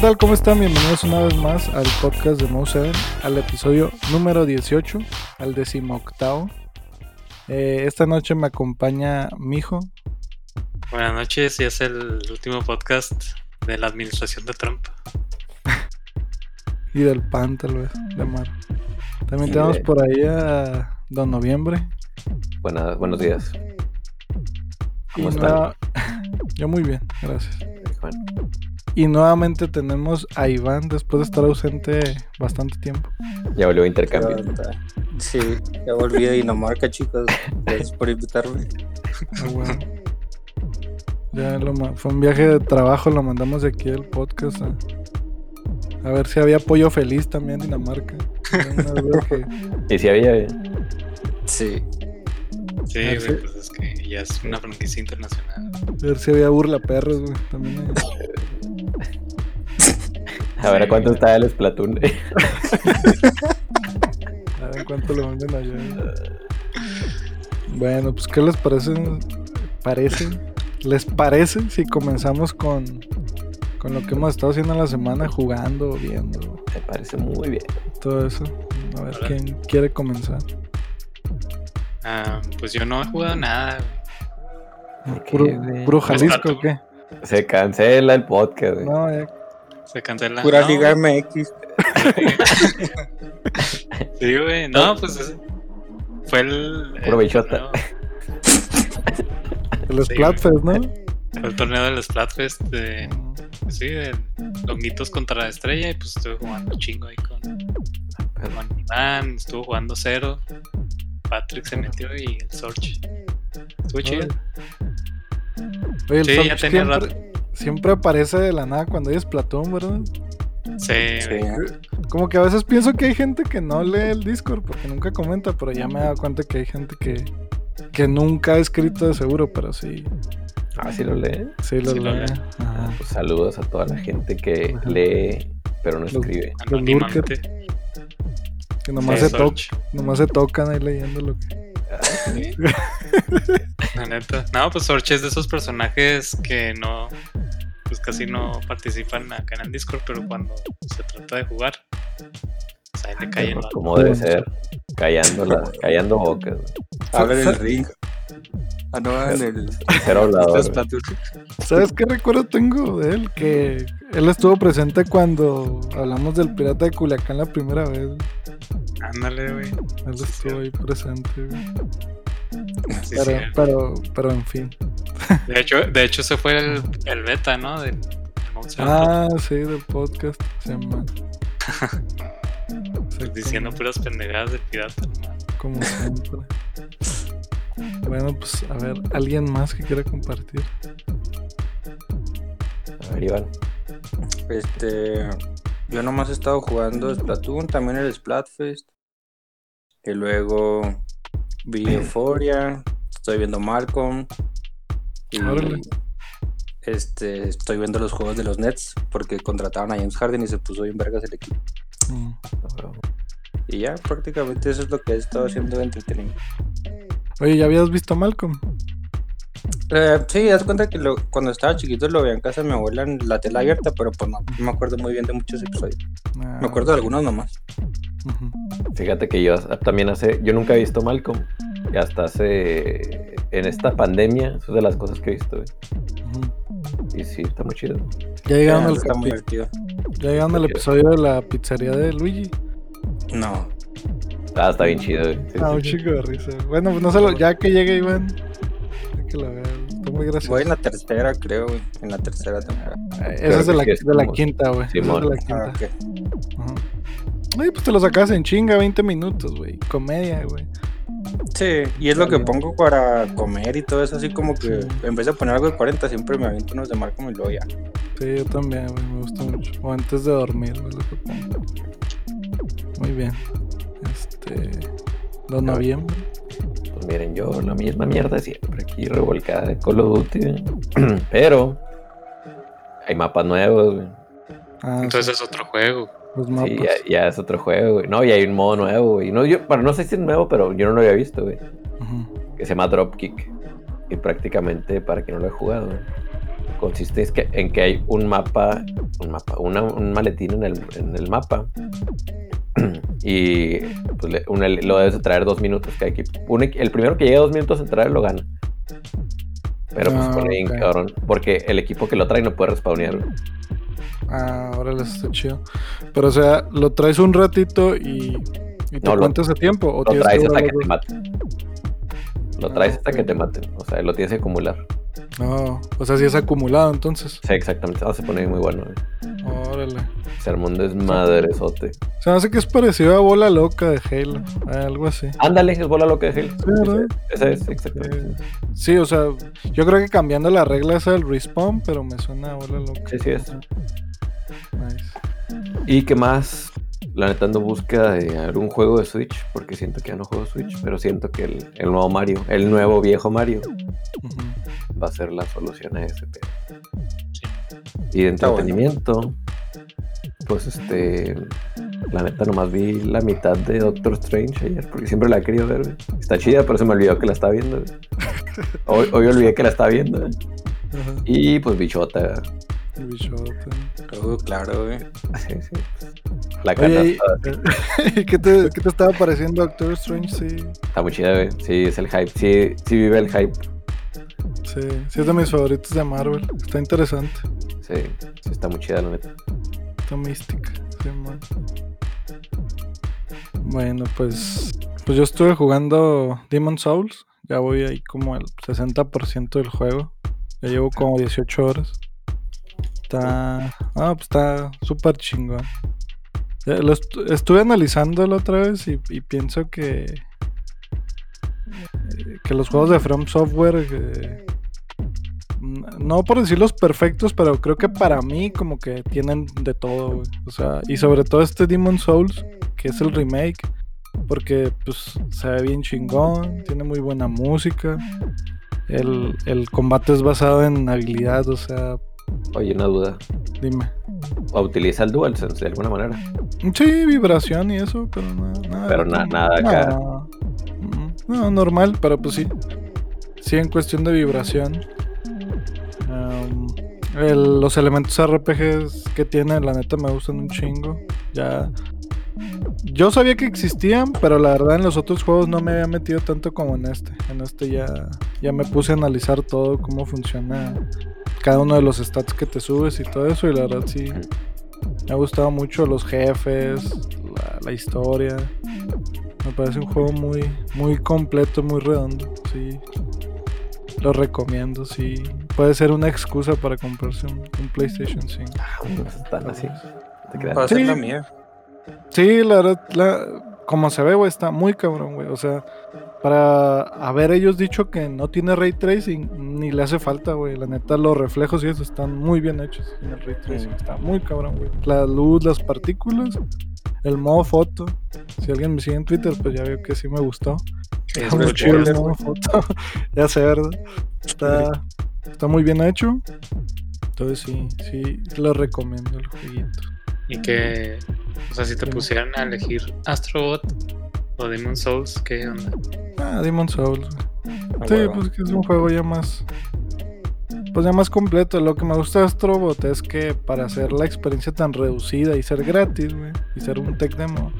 Hola, ¿qué tal? ¿Cómo están? Bienvenidos una vez más al podcast de Mo 7, al episodio número 18, al decimoctavo. Eh, esta noche me acompaña mi hijo. Buenas noches, y es el último podcast de la administración de Trump. y del PAN, tal vez, de Mar. También tenemos por ahí a Don Noviembre. Buenas, buenos días. ¿Cómo están? Yo muy bien, gracias. Y nuevamente tenemos a Iván después de estar ausente bastante tiempo. Ya volvió a intercambio. Sí, ya volví a Dinamarca, chicos. Gracias por invitarme. Ah, ya lo, fue un viaje de trabajo, lo mandamos de aquí al podcast. A, ver si había pollo feliz también en Dinamarca. ¿Y si había? Eh. Sí. Sí, pues es que ya es una franquicia internacional. A ver si había burla perros, güey. También A ver, ¿a cuánto está el Splatoon? a ver cuánto lo venden allá. Bueno, pues ¿qué les parece? ¿Parece? ¿Les parece si comenzamos con, con lo que hemos estado haciendo en la semana, jugando, viendo? Me parece muy bien. Todo eso. A ver, ¿quién quiere comenzar? Ah, pues yo no he jugado nada. ¿Puro, puro Jalisco o qué? Se cancela el podcast. No, ya se cancela. Pura Liga MX. sí, güey. No, pues fue el. Puro bichota. El Splatfest, ¿no? Fue el torneo del Splatfest de. Sí, de Longuitos contra la Estrella. Y pues estuve jugando chingo ahí con. Con Iván, estuvo jugando cero. Patrick se metió y el Sorge. Estuvo chido. Oye, el sí, ya tenía rato siempre aparece de la nada cuando hay Splatoon, ¿verdad? Sí, sí. Como que a veces pienso que hay gente que no lee el Discord porque nunca comenta, pero ya me he dado cuenta que hay gente que, que nunca ha escrito de seguro, pero sí. Ah, sí lo lee. Sí lo lee. Pues saludos a toda la gente que lee, pero no escribe. Los, que nomás se, nomás se tocan ahí leyendo lo que. La neta. No, pues Sorche es de esos personajes que no. Pues casi no participan acá en el Discord, pero cuando se trata de jugar, pues ahí le caen. Como debe ser, callando, la, callando bocas. En el ring. Ah, no, en el. ¿Sabes qué recuerdo tengo de él? Que él estuvo presente cuando hablamos del pirata de Culiacán la primera vez. Ándale, güey. Él estuvo ahí presente, güey. pero, pero, pero, en fin. De hecho, de hecho ese fue el, el beta, ¿no? Del, ah, sí, del podcast. Se pues diciendo puras pendejadas del pirata. Como siempre. bueno, pues a ver, ¿alguien más que quiera compartir? A ver, Iván. Este. Yo nomás he estado jugando Splatoon, también el Splatfest. Y luego vi Euphoria, estoy viendo Malcolm. Y este, estoy viendo los juegos de los Nets porque contrataron a James Harden y se puso bien vergas el equipo. Mm. Y ya, prácticamente eso es lo que he estado haciendo de entretenimiento. Oye, ¿ya habías visto Malcolm? Eh, sí, das cuenta que cuando estaba chiquito lo veía en casa de mi abuela en la tela abierta, pero pues no, me acuerdo muy bien de muchos episodios. me ah, acuerdo de algunos nomás. Fíjate que yo también hace, yo nunca he visto Malcolm. Y hasta hace, en esta pandemia, eso es de las cosas que he visto. Y sí, está muy chido. Ya llegaron, al, muy divertido. ¿Ya llegaron al episodio de la pizzería de Luigi? No. Ah, está bien chido. ah, un chico de risa. Bueno, pues no solo, ya que llegue Iván, que la vean. Está muy gracioso. Voy en la tercera, creo, güey. En la tercera temporada. Eh, esa es de la, de la quinta, güey. Sí, de la quinta. Ah, Ay, pues te lo sacas en chinga, 20 minutos, güey. Comedia, güey. Sí, y es lo que pongo para comer y todo eso, así como que en vez de poner algo de 40, siempre me aviento unos de Marco y luego ya. Sí, yo también, güey, me gusta mucho. O antes de dormir, güey, lo que pongo. Muy bien. Este. ¿Dos noviembre? Pues miren, yo la misma mierda siempre aquí revolcada de Call of Duty. Pero hay mapas nuevos, güey. Ah, Entonces es otro juego. Sí, ya, es otro juego, güey. No, y hay un modo nuevo, güey. No, yo, bueno, no sé si es nuevo, pero yo no lo había visto, güey. Que se llama Dropkick. Y prácticamente, para quien no lo he jugado, consiste es que, en que hay un mapa, un mapa, un maletín en el, en el mapa. y pues, lo debes traer dos minutos cada equipo. el primero que llegue dos minutos en traer lo gana. Pero pues pone ah, cabrón. Porque el equipo que lo trae no puede respawnear. Ah, ahora les está chido. Pero o sea, lo traes un ratito y, y te no, cuentas el tiempo. ¿o lo traes hasta que te maten. Lo traes hasta que te maten. O sea, lo tienes que acumular. No, o sea, si es acumulado entonces. Sí, exactamente. Ah, se pone muy bueno. Órale. Sermón desmadrezote. Se me hace que es parecido a Bola Loca de Halo, algo así. Ándale, es Bola Loca de Halo. Sí. Ese es, exactamente. Sí, o sea, yo creo que cambiando la regla es el respawn, pero me suena a Bola Loca. Sí, sí es. Nice. ¿Y qué más? La neta ando busca de algún juego de Switch, porque siento que ya no juego Switch, pero siento que el, el nuevo Mario, el nuevo viejo Mario, va a ser la solución a ese tema. Y de entretenimiento, pues este, la neta nomás vi la mitad de Doctor Strange ayer, porque siempre la he querido ver. Está chida, pero se me olvidó que la estaba viendo. Hoy, hoy olvidé que la estaba viendo. Y pues bichota. Oh, claro, güey. Sí, sí. La cara. ¿qué, te, ¿Qué te estaba pareciendo Doctor Strange? Sí. Está muy chida, güey. Sí, es el hype. Sí, sí vive el hype. Sí, sí es de mis favoritos de Marvel. Está interesante. Sí, sí está muy chida, la neta mística. Bueno, pues, pues yo estuve jugando Demon Souls. Ya voy ahí como el 60% del juego. Ya llevo como 18 horas. Está. Ah, pues está súper chingón. Lo estuve analizando la otra vez y, pienso que. Que los juegos de From Software. Eh, no por decir los perfectos, pero creo que para mí como que tienen de todo, O sea, y sobre todo este Demon Souls, que es el remake, porque pues se ve bien chingón, tiene muy buena música. El, combate es basado en habilidad, o sea... Oye, una duda. Dime. ¿O utiliza el DualSense de alguna manera? Sí, vibración y eso, pero nada. pero nada acá. no, normal, pero pues sí. Sí, en cuestión de vibración los elementos RPGs que tiene, la neta, me gustan un chingo. Ya. Yo sabía que existían, pero la verdad en los otros juegos no me había metido tanto como en este. En este ya, ya me puse a analizar todo, cómo funciona cada uno de los stats que te subes y todo eso. Y la verdad sí, me ha gustado mucho los jefes, la, historia. Me parece un juego muy, muy completo, muy redondo. Sí, lo recomiendo, sí. Puede ser una excusa para comprarse un, PlayStation 5. Ah, están así. ¿Te sí, la mía. Sí, la verdad, como se ve, güey, está muy cabrón, güey. O sea, para haber ellos dicho que no tiene ray tracing, ni le hace falta, güey. La neta, los reflejos y eso están muy bien hechos en el ray tracing. Está muy cabrón, güey. La luz, las partículas, el modo foto. Si alguien me sigue en Twitter, pues ya veo que sí me gustó. Es muy chido el modo foto. ya sé, ¿verdad? Está, está muy bien hecho. Entonces sí, sí, lo recomiendo el jueguito. Y que, o sea, si te pusieran a elegir Astrobot o Demon Souls, ¿qué onda? Ah, Demon Souls. Ah, sí, pues que es un juego ya más pues ya más completo. Lo que me gusta de Astrobot es que para hacer la experiencia tan reducida y ser gratis, güey, y ser un tech demo,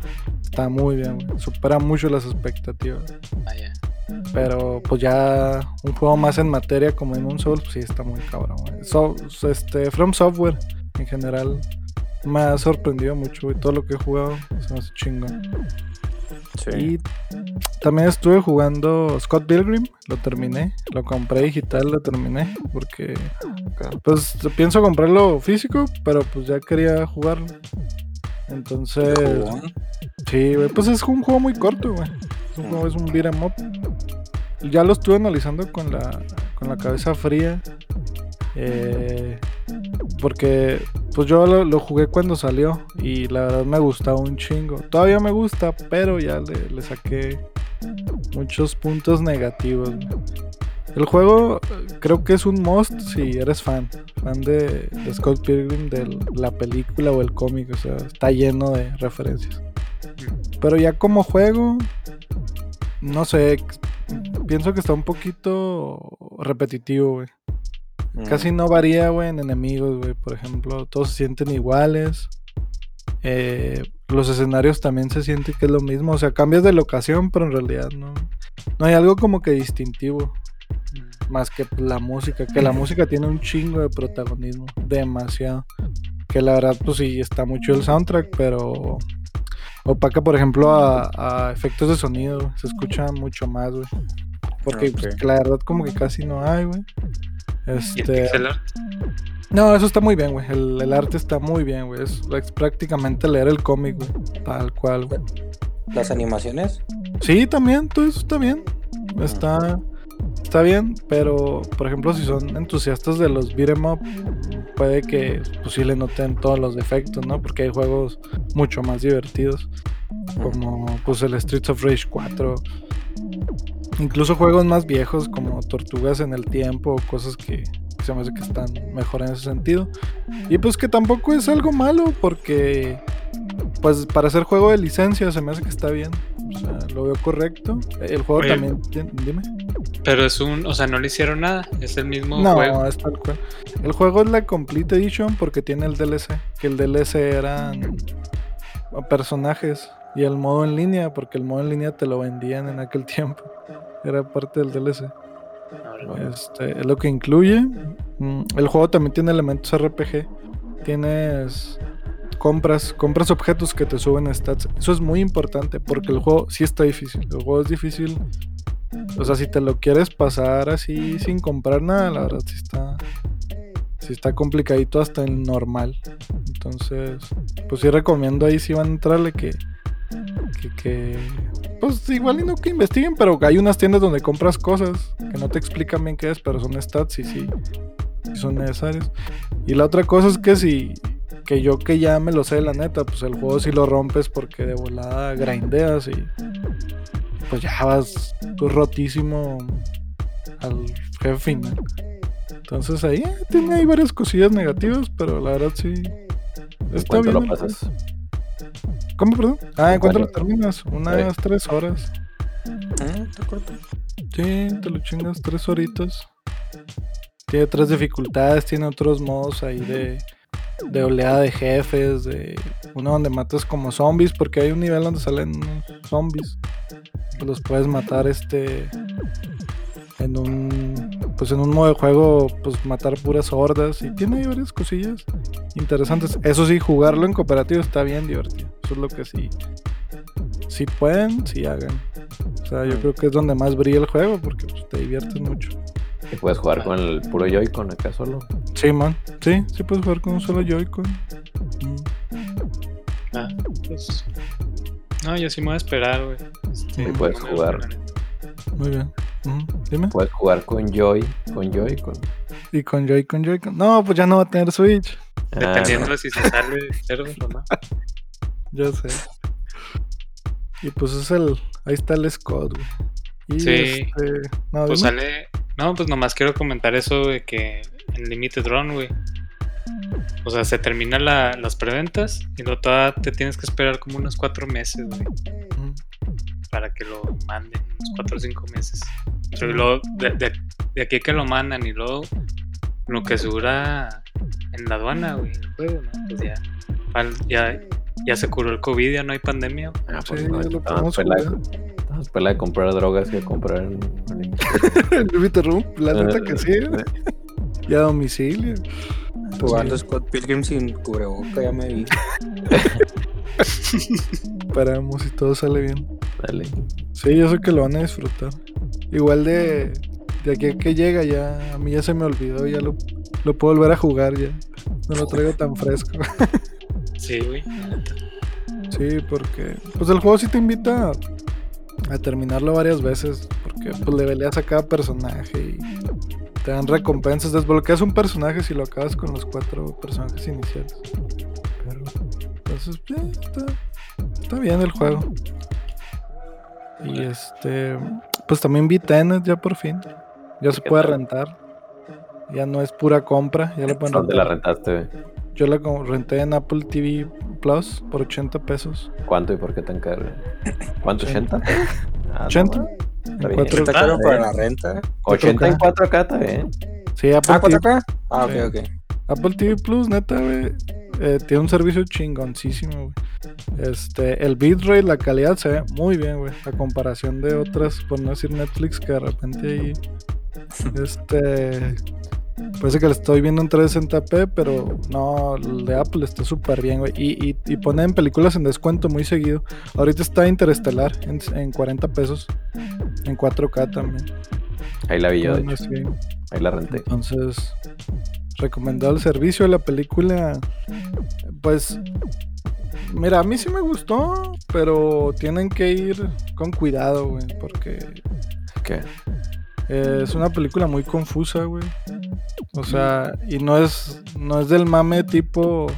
está muy bien, güey. Supera mucho las expectativas. Vaya. Pero pues ya un juego más en materia como en un Souls, pues sí está muy cabrón, güey. So, este, From Software en general me ha sorprendido mucho, güey. Todo lo que he jugado se me hace chingón. Y también estuve jugando Scott Pilgrim, lo terminé, lo compré digital, lo terminé, porque pues pienso comprarlo físico, pero pues ya quería jugarlo. Entonces, sí, pues es un juego muy corto, güey. Es un juego, es un beat em up. Ya lo estuve analizando con la, con la cabeza fría. Eh, porque pues yo lo, jugué cuando salió y la verdad me gustaba un chingo. Todavía me gusta, pero ya le, saqué muchos puntos negativos. El juego creo que es un must si eres fan, fan de, Scott Pilgrim, de la película o el cómic, o sea, está lleno de referencias. Pero ya como juego, no sé, pienso que está un poquito repetitivo, güey. Casi no varía, güey, en enemigos, güey. Por ejemplo, todos se sienten iguales. Eh, los escenarios también se sienten que es lo mismo. O sea, cambias de locación, pero en realidad no, no hay algo como que distintivo. Más que la música. Que la música tiene un chingo de protagonismo. Demasiado. Que la verdad, pues sí, está mucho el soundtrack, pero opaca, por ejemplo, a, efectos de sonido. Se escucha mucho más, güey. Porque pues, la verdad, como que casi no hay, güey. Este. No, eso está muy bien, güey. El, arte está muy bien, güey. Es, prácticamente leer el cómic, güey. Tal cual, güey. ¿Las animaciones? Sí, también, todo eso está bien. Está, está bien, pero por ejemplo, si son entusiastas de los beat'em up, puede que pues, sí le noten todos los defectos, ¿no? Porque hay juegos mucho más divertidos, como pues el Streets of Rage 4. Incluso juegos más viejos como Tortugas en el Tiempo, cosas que, se me hace que están mejor en ese sentido. Y pues que tampoco es algo malo porque pues para hacer juego de licencia se me hace que está bien. O sea, lo veo correcto. El juego también dime. Pero es un, o sea, no le hicieron nada, es el mismo juego. No, es tal cual. El juego es la Complete Edition porque tiene el DLC, que el DLC eran personajes y el modo en línea, porque el modo en línea te lo vendían en aquel tiempo. Era parte del DLC. Este, es lo que incluye. Mm, el juego también tiene elementos RPG. Tienes compras, compras objetos que te suben stats. Eso es muy importante porque el juego sí está difícil. El juego es difícil. O sea, si te lo quieres pasar así sin comprar nada, la verdad sí está. Sí está complicadito hasta el normal. Entonces, pues sí recomiendo ahí si van a entrarle que, que, que pues igual y no que investiguen, pero hay unas tiendas donde compras cosas que no te explican bien qué es, pero son stats y sí, son necesarios. Y la otra cosa es que si, que yo que ya me lo sé, la neta, pues el juego si lo rompes porque de volada grindeas y pues ya vas tú rotísimo al jefe final. Entonces ahí eh, tiene ahí varias cosillas negativas, pero la verdad sí. Está bien. lo pasas? ¿Cómo, perdón? Ah, ¿en cuánto lo terminas? Unas tres horas. Ah, está corto. Sí, te lo chingas tres horitas. Tiene otras dificultades, tiene otros modos ahí de, de oleada de jefes, de uno donde matas como zombies, porque hay un nivel donde salen zombies. Los puedes matar este en un pues en un modo de juego pues matar puras hordas y tiene varias cosillas interesantes. Eso sí, jugarlo en cooperativo está bien divertido. Eso es lo que sí si pueden, si hagan. O sea, yo creo que es donde más brilla el juego porque pues, te diviertes mucho. ¿Y puedes jugar con el puro Joy-Con acá solo? Sí, man. Sí, sí puedes jugar con un solo Joy-Con. Ah, pues... No, yo sí me voy a esperar, güey. Sí, puedes jugar. Muy bien. Dime. Puedes jugar con Joy, con Joy, con. Y con Joy, con Joy, con. No, pues ya no va a tener Switch. Ah, Dependiendo si se sale cerdo o no. ya sé. Y pues es el. Ahí está el Scott, güey. Y sí. Este... No, pues sale. No, pues nomás quiero comentar eso de que en Limited Run, güey. O sea, se terminan la, las preventas y todavía te tienes que esperar como unos cuatro meses, güey para que lo manden, unos 4 o 5 meses. Pero luego, de, de, aquí que lo mandan y luego lo que se dura en la aduana, güey, el juego, ¿no? Pues ya, ya, ya se curó el COVID, ya no hay pandemia. Ah, pues sí, no, estamos pela de comprar drogas que comprar en la neta que sí. Y a domicilio. Jugando Scott Pilgrim sin cubreboca, ya me vi. Esperamos si todo sale bien. Dale. Sí, yo sé que lo van a disfrutar. Igual de, de aquí a que llega ya, a mí ya se me olvidó, ya lo, lo puedo volver a jugar ya. No lo traigo tan fresco. sí, güey. Sí, porque pues el juego sí te invita a, terminarlo varias veces, porque pues le peleas a cada personaje y te dan recompensas. Desbloqueas un personaje si lo acabas con los cuatro personajes iniciales. Entonces, está, está bien el juego. Y este, pues también vi Tenet ya por fin. Ya se puede rentar. Ya no es pura compra. Ya pueden ¿Dónde la rentaste? Yo la renté en Apple TV Plus por 80 pesos. ¿Cuánto y por qué tan caro? ¿Cuánto? ¿80? 80. ¿Está caro para la renta? 84 4K también. Sí, Apple Ah, TV, 4K. Ah, ok, ok. Apple TV Plus, neta, güey. Eh, tiene un servicio chingoncísimo, güey. Este, el bitrate, la calidad se ve muy bien, güey. A comparación de otras, por no decir Netflix, que de repente ahí. Este. Parece que le estoy viendo en 360p, pero no, el de Apple está súper bien, güey. Y, y, y ponen películas en descuento muy seguido. Ahorita está Interestelar en, en 40 pesos. En 4K también. Ahí la vi yo, de hecho. Ahí la renté. Entonces, recomendado el servicio de la película. Pues, mira, a mí sí me gustó, pero tienen que ir con cuidado, güey, porque ¿Qué? eh, es una película muy confusa, güey. O sea, y no es, no es del mame tipo,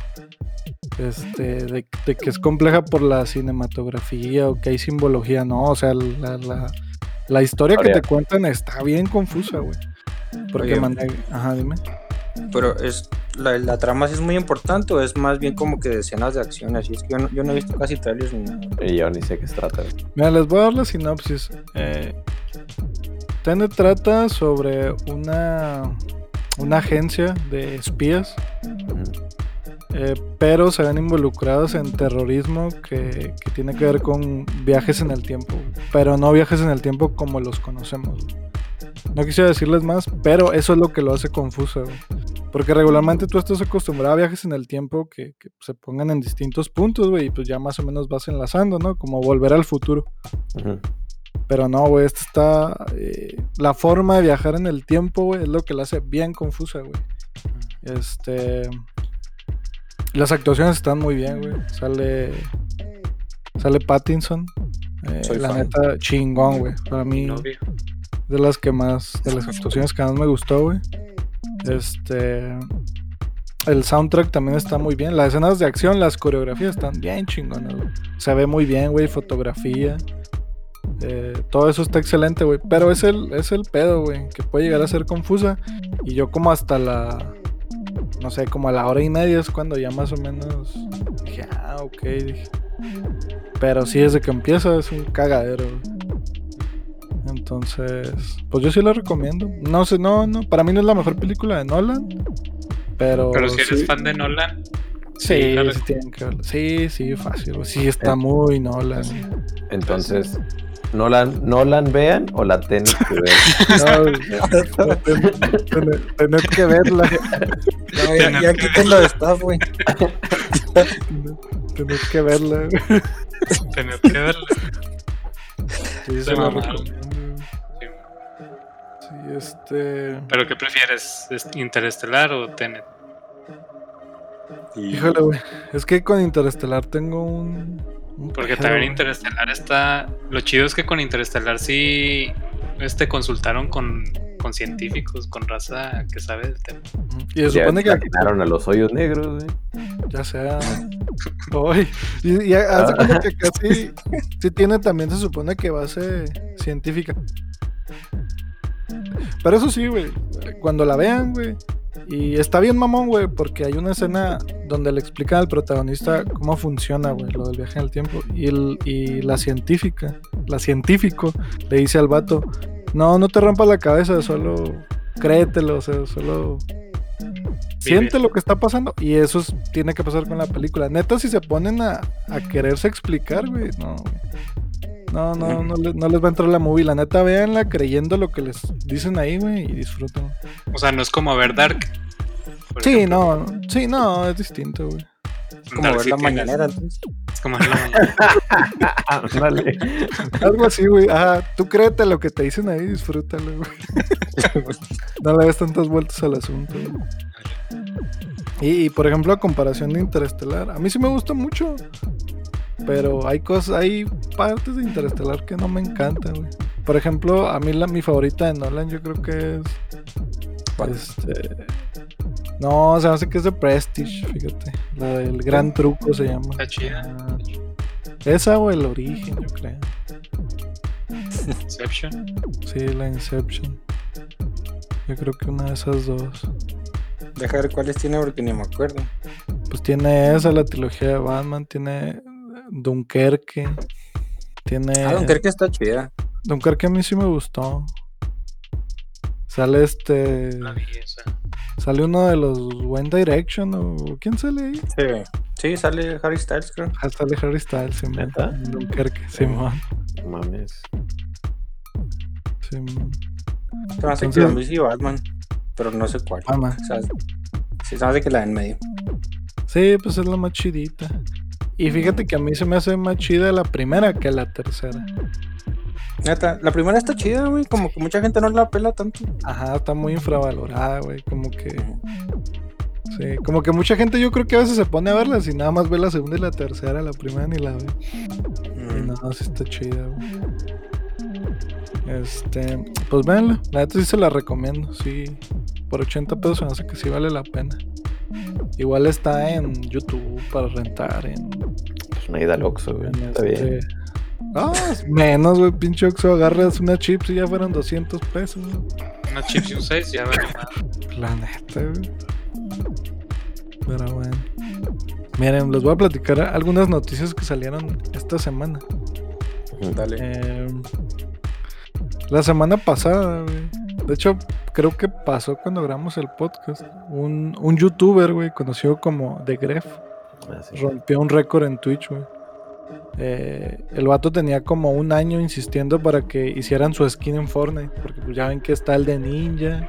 este, de, de que es compleja por la cinematografía o que hay simbología, no, o sea, la, la, la historia que te cuentan está bien confusa, güey. Porque Oye. mandé, ajá, dime. Pero es la, la trama sí es muy importante o es más bien como que de escenas de acción. Así es que yo no, yo no he visto casi trailers ni nada. Y yo ni sé qué se trata. Mira, les voy a dar la sinopsis. Eh, Tenet trata sobre una, una agencia de espías, eh, pero se ven involucrados en terrorismo que, que tiene que ver con viajes en el tiempo, pero no viajes en el tiempo como los conocemos. No quisiera decirles más, pero eso es lo que lo hace confuso. güey. Porque regularmente tú estás acostumbrado a viajes en el tiempo que, que se pongan en distintos puntos, güey, y pues ya más o menos vas enlazando, ¿no? Como volver al futuro. Pero no, güey, esta está. eh, la forma de viajar en el tiempo, güey, es lo que la hace bien confusa, güey. Este. Las actuaciones están muy bien, güey. Sale. Sale Pattinson. Eh, Soy la fan. neta, chingón, güey. Para mí. De las que más. De las actuaciones que más me gustó, güey. Este. El soundtrack también está muy bien. Las escenas de acción, las coreografías están bien chingonas, güey. Se ve muy bien, güey. Fotografía. Eh, todo eso está excelente, güey. Pero es el, es el pedo, güey. Que puede llegar a ser confusa. Y yo como hasta la... No sé, como a la hora y media es cuando ya más o menos... Dije, ah, ok. Dije. Pero sí, desde que empieza es un cagadero, güey. Entonces, pues yo sí la recomiendo. No sé, no, no. Para mí no es la mejor película de Nolan. Pero... Pero si eres sí- fan de Nolan, Sí, sí, tienen que verla. sí, sí, fácil. Sí, está Eh. muy Nolan. Entonces, ¿Nolan, ¿Nolan vean o la tenés que ver? No, ten- ten- tenés que verla. No, ya, ya quítenlo de staff, güey. Tenés que verla. tener que verla. Sí, Se. Sí, este. ¿Pero qué prefieres? ¿Es ¿Interestelar o Tenet? Y- Híjole, güey. Es que con Interestelar tengo un. un Porque también. Interestelar está. Lo chido es que con Interestelar sí este consultaron con, con científicos, con raza que sabe del tema. Y se Ya supone que. atinaron a los hoyos negros, güey. Ya sea. Hoy. Y, y hace como que casi. Sí, tiene también, se supone que base científica. Pero eso sí, güey. Cuando la vean, güey. Y está bien mamón, güey, porque hay una escena donde le explican al protagonista cómo funciona, güey, lo del viaje en el tiempo. Y, el, y la científica, la científico, le dice al vato, no, no te rompas la cabeza, solo créetelo, o sea, solo siente lo que está pasando. Y eso es- tiene que pasar con la película. Neta, si se ponen a, a quererse explicar, güey, no. No, no, no, le- no les va a entrar la movie. La neta, véanla creyendo lo que les dicen ahí, güey, y disfruten. O sea, no es como ver Dark. Sí, ejemplo. no, sí, no, es distinto, güey. Es como Dark ver sí la mañanera, entonces. Es como ver la mañanera. Ándale. Algo así, güey. Ajá, tú créete lo que te dicen ahí, disfrútalo, güey. no le des tantas vueltas al asunto, güey. Y, y, por ejemplo, a comparación de Interestelar, a mí sí me gusta mucho. Pero hay cosas, hay partes de Interestelar que no me encantan, güey. Por ejemplo, a mí la, mi favorita de Nolan yo creo que es... ¿Cuál? Este... No, se me hace que es de Prestige, fíjate. La del gran truco se llama. Está chida. Ah, esa o el origen, yo creo. Inception. Sí, la Inception. Yo creo que una de esas dos. Deja ver cuáles tiene porque ni me acuerdo. Pues tiene esa, la trilogía de Batman, tiene Dunkerque. Tiene. Ah, Dunkerque está chida. Dunkerque a mí sí me gustó. Sale este. Sale uno de los One Direction o. ¿Quién sale ahí? Sí, sí, sale Harry Styles, creo. Ah, sale Harry Styles, Simón. ¿Neta? Dunkerque, Simón. No mames. Simón. Se me hace que y Batman, pero no sé cuál. Ah, ma. O sea, sí, se me hace que la en medio. Sí, pues es la más chidita. Y fíjate que a mí se me hace más chida la primera que la tercera. Neta, la primera está chida, güey. Como que mucha gente no la pela tanto. Ajá, está muy infravalorada, güey. Como que. Sí, como que mucha gente yo creo que a veces se pone a verlas y nada más ve la segunda y la tercera, la primera ni la ve. Y Mm. no, sí está chida, güey. Este, pues véanla, la neta sí se la recomiendo, sí. Por 80 pesos me hace que sí vale la pena. Igual está en YouTube para rentar, en, Pues una ida al Oxxo, güey. Está este- bien. Ah, menos, güey, pinche Oxxo, agarras una chips y ya fueron 200 pesos, güey. Una chips y un 6, ya vale más. La neta, güey. Pero bueno. Miren, les voy a platicar algunas noticias que salieron esta semana. Dale. Eh, la semana pasada, güey. De hecho, creo que pasó cuando grabamos el podcast. Un, un youtuber, güey, conocido como The Gref, Ah, sí. rompió un récord en Twitch, güey. Eh, el vato tenía como un año insistiendo para que hicieran su skin en Fortnite. Porque pues ya ven que está el de Ninja,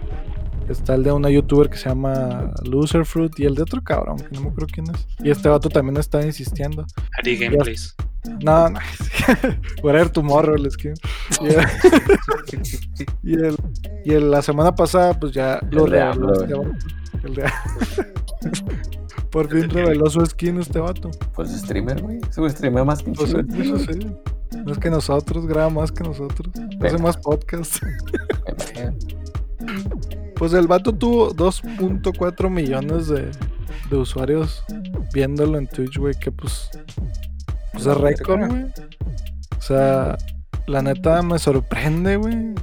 está el de una youtuber que se llama Loser Fruit y el de otro cabrón, que no me acuerdo quién es. Y este vato también estaba insistiendo. Ari Gameplays. No, no. Whatever tomorrow el skin. Y, el- y, el- y el- la semana pasada, pues ya lo El de reveló AMLO, este vato. El de Por fin reveló su skin este vato. Pues streamer, güey. Sube streamer más que Pues, eso sí. Más que nosotros, graba más que nosotros. Hace más podcast. Pues el vato tuvo 2.4 millones de, de usuarios viéndolo en Twitch, güey, que pues, pues es récord, güey. O sea, la neta me sorprende, güey.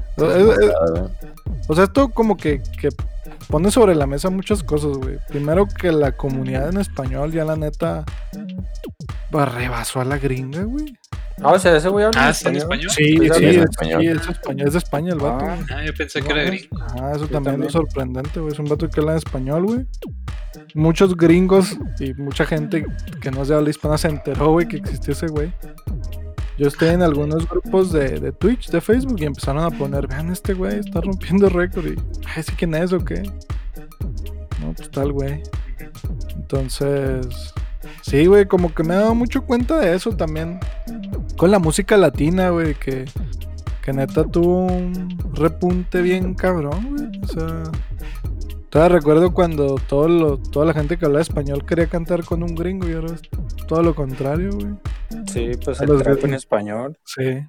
o sea, esto como que, que pone sobre la mesa muchas cosas, güey. Primero que la comunidad en español ya la neta rebasó a la gringa, güey. Ah, o sea, ese güey habla Ah, en ¿está en español. Sí, sí, habla es, en español. sí, es español, es de España el vato. Ah, güey. Ah, yo pensé que era gringo. Ah, eso también. es sorprendente, güey. Es un vato que habla en español, güey. Muchos gringos y mucha gente que no se habla hispana se enteró, güey, que existía ese güey. Yo estoy en algunos grupos de, de Twitch, de Facebook, y empezaron a poner, vean, este güey está rompiendo récord. Y, ay, ¿sí quién es o qué? No, pues tal güey. Entonces, sí, güey, como que me he dado mucho cuenta de eso también. Con la música latina, güey, que, que neta tuvo un repunte bien cabrón, güey. O sea, todavía recuerdo cuando todo lo, toda la gente que hablaba español quería cantar con un gringo y ahora es todo lo contrario, güey. Sí, pues A el los trap en español. Sí.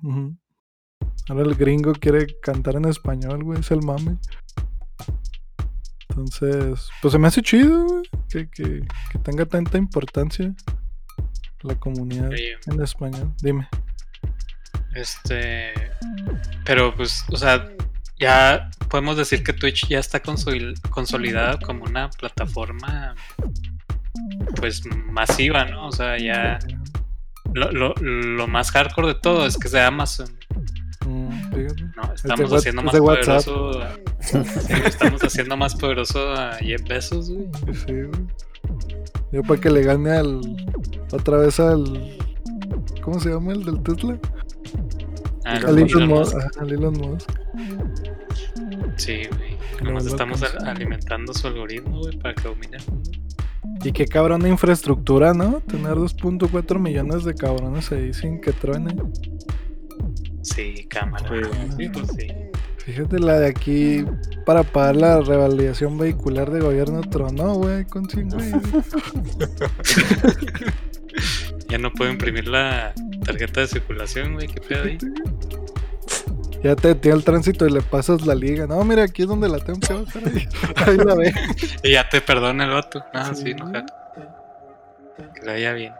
Ahora el gringo quiere cantar en español, güey, es el mame. Entonces, pues se me hace chido, güey, que, que, que tenga tanta importancia la comunidad en español. Dime. Este. Pero pues, o sea, ya podemos decir que Twitch ya está consol- consolidada como una plataforma pues masiva, ¿no? O sea, ya lo, lo, lo más hardcore de todo es que es de Amazon, Mm. ¿no? Estamos haciendo más poderoso estamos haciendo más poderoso a Jeff Bezos, güey. Sí, güey. Yo para que le gane al. Otra vez al. ¿Cómo se llama el del Tesla? Ah, Al Elon Musk. Musk. Ajá, al Elon Musk. Sí, güey. Nomás estamos alimentando su algoritmo, güey, para que domine el mundo. Y qué cabrón de infraestructura, ¿no? Tener 2.4 millones de cabrones ahí sin que truene. Sí, cámara. Sí. Sí, pues sí. Fíjate la de aquí para pagar la revalidación vehicular de gobierno tronó, güey, con 100 güey. Ya no puedo imprimir la tarjeta de circulación, güey. ¿Qué pedo ahí? Ya te detiene el tránsito y le pasas la liga. No, mira, aquí es donde la tengo que bajar. Ahí, ahí la ve. Y ya te perdona el vato. Ah, Sí. sí, no, jalo. Que le vaya bien.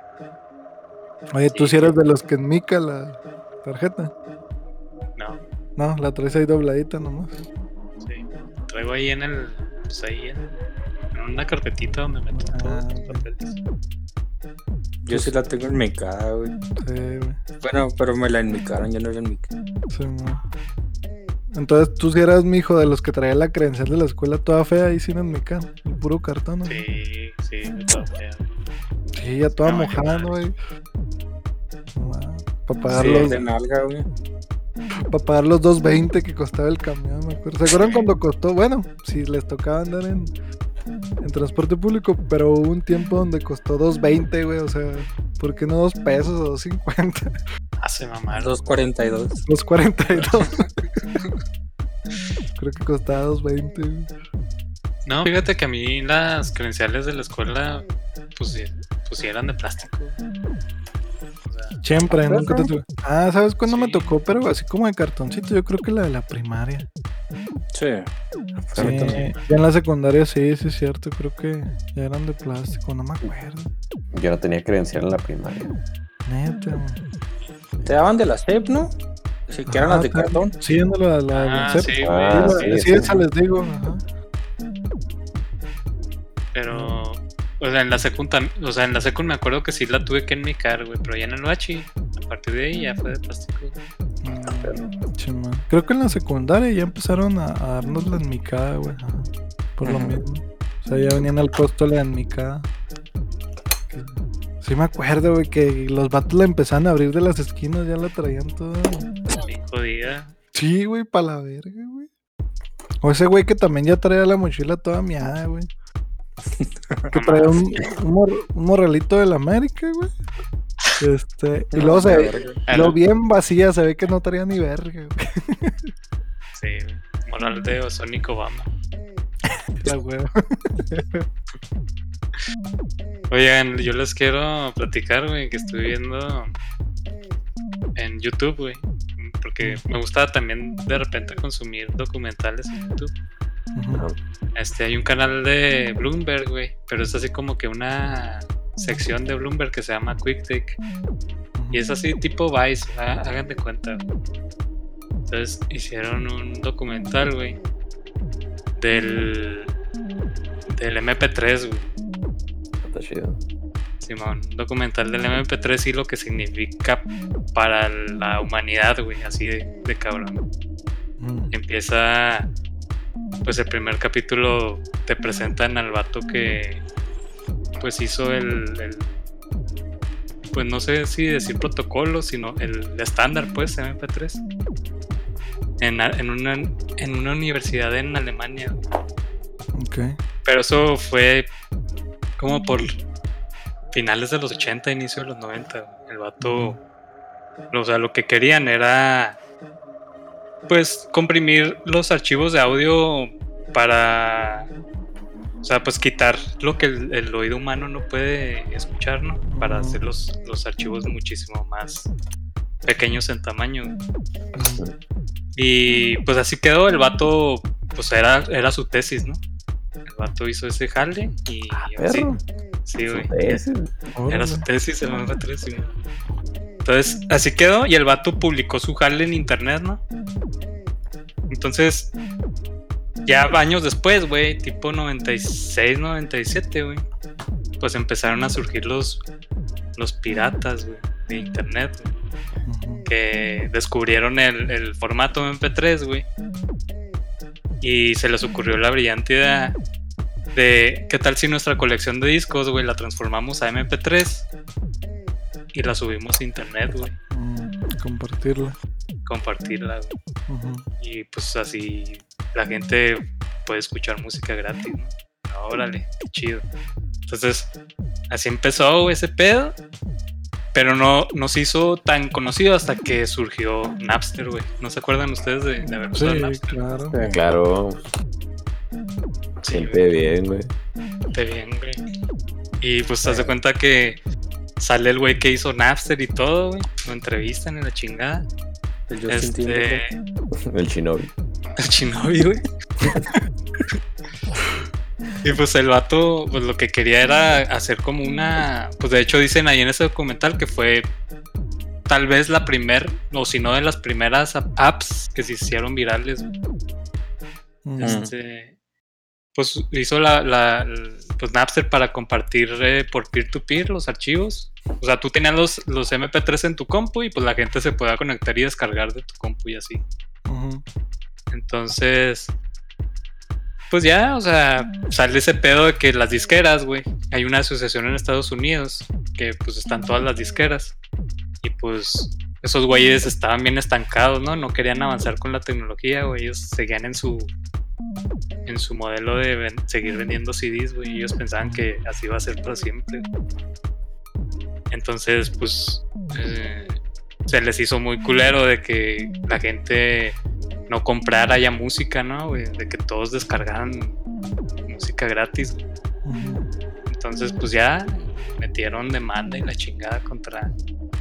Oye, tú si eres de los que enmica la tarjeta. No, No, la traes ahí dobladita nomás. sí. Traigo ahí en el. Pues ahí en, en una carpetita donde meto Ah, todos los ok. papeles. Yo sí la tengo enmicada, güey. Sí, güey. Bueno, pero me la enmicaron, yo no la enmiqué. Sí. Entonces tú si eras mi hijo de los que traía la credencial de la escuela toda fea y sin en mi cara, el puro cartón. ¿no? Sí, sí, toda fea. Sí, ya toda No, mojada, güey. Para pagar, Sí, los, de nalga, güey. pa' pagar los 2.20 que costaba el camión, me acuerdo. ¿Se acuerdan cuando costó? Bueno, si les tocaba andar en, en transporte público, pero hubo un tiempo donde costó 2.20, güey. O sea, ¿por qué no 2 pesos o 2.50? Hace mamar. 242. 2.42. Creo que costaba 2.20, güey. No, fíjate que a mí las credenciales de la escuela, pues, sí- pues sí eran de plástico. Siempre, nunca te tuve. Ah, ¿sabes cuándo me Sí. tocó? Pero así como de cartoncito, yo creo que la de la primaria. Sí. Sí, ya en la secundaria sí, sí es cierto, creo que ya eran de plástico, no me acuerdo. Yo no tenía credencial en la primaria. Neta. Te daban de la CEP, ¿no? Si que eran las de cartón. Sí, ándale, la, la, Ah, la- sí, sí. Ah, sí, sí, sí. esa les digo. Ajá. pero, o sea, en la secunda, o sea, en la secund me acuerdo que sí la tuve que enmicar, güey, pero ya en el bachi, a partir de ahí ya fue de plástico. Mm. Creo que en la secundaria ya empezaron a, a darnos la enmicada, güey. ajá, Por lo mismo. O sea, ya venían al costo la enmicada. Sí me acuerdo, güey, que los vatos la empezaban a abrir de las esquinas, ya la traían toda. Bien jodida. Sí, güey, pa' la verga, güey. O ese güey que también ya traía la mochila toda miada, güey. Que traía un, un, mor- un morralito de la América, güey. Este, y luego se ve, lo bien vacía, se ve que no traía ni verga, güey. Sí, moral de Sonic Obama. La huevo. Oigan, yo les quiero platicar, güey, que estoy viendo en YouTube, güey. Porque me gusta también de repente consumir documentales en YouTube. Este, hay un canal de Bloomberg, güey, pero es así como que una sección de Bloomberg que se llama Quick Take. Y es así tipo Vice, hagan de cuenta. Entonces hicieron un documental, güey, del, del MP3, güey. Está chido. Simón, un documental del MP3 y lo que significa para la humanidad, güey, así de, de cabrón. Ujú. Empieza, pues el primer capítulo te presentan al vato que, pues hizo el, el- pues no sé si decir protocolo, sino el estándar, pues, MP3. En, una, en una universidad en Alemania. Ok. Pero eso fue como por finales de los 80, inicio de los 90. El vato, o sea, lo que querían era, pues, comprimir los archivos de audio para, o sea, pues quitar lo que el, el oído humano no puede escuchar, ¿no? Para hacer los, los archivos muchísimo más pequeños en tamaño. Y pues así quedó, el vato, pues era, era su tesis, ¿no? El vato hizo ese jale y así. Perro. Sí, güey. Era su tesis, el MP3, sí, güey. Entonces, así quedó y el vato publicó su jale en internet, ¿no? Entonces, ya años después, güey, tipo 96, 97, güey, pues empezaron a surgir los, los piratas, güey, de internet, güey que descubrieron el, el formato MP3, güey. Y se les ocurrió la brillante idea de qué tal si nuestra colección de discos, güey, la transformamos a MP3 y la subimos a internet, güey. Mm, Compartirla. Compartirla, güey. Ujú. Y pues así la gente puede escuchar música gratis, ¿no? Ah, Órale, qué chido. Entonces, así empezó güey, ese pedo. Pero no, no se hizo tan conocido hasta que surgió Napster, güey. ¿No se acuerdan ustedes de, de haber usado Sí, Napster? claro. Claro. Sí, Siempre bien, güey. Bien, güey. Y pues te das cuenta que sale el güey que hizo Napster y todo, güey. Lo entrevistan en la chingada. El. Este. El Shinobi. El Shinobi, güey. y pues el vato, pues lo que quería era hacer como una. Pues de hecho dicen ahí en ese documental que fue tal vez la primer, o si no de las primeras ap- apps que se hicieron virales. güey. Mm. Este, pues hizo la, pues Napster para compartir eh, por peer-to-peer los archivos. O sea, tú tenías los, los MP3 en tu compu y pues la gente se podía conectar y descargar de tu compu y así. Entonces, pues ya, o sea, sale ese pedo de que las disqueras, güey, hay una asociación en Estados Unidos que pues están todas las disqueras y pues esos güeyes estaban bien estancados, ¿no? No querían avanzar con la tecnología, güey, ellos seguían en su en su modelo de seguir vendiendo CDs, güey, ellos pensaban que así iba a ser para siempre. Entonces, pues eh, se les hizo muy culero de que la gente no comprara ya música, ¿no? De que todos descargaran música gratis. Entonces, pues ya metieron demanda y la chingada contra.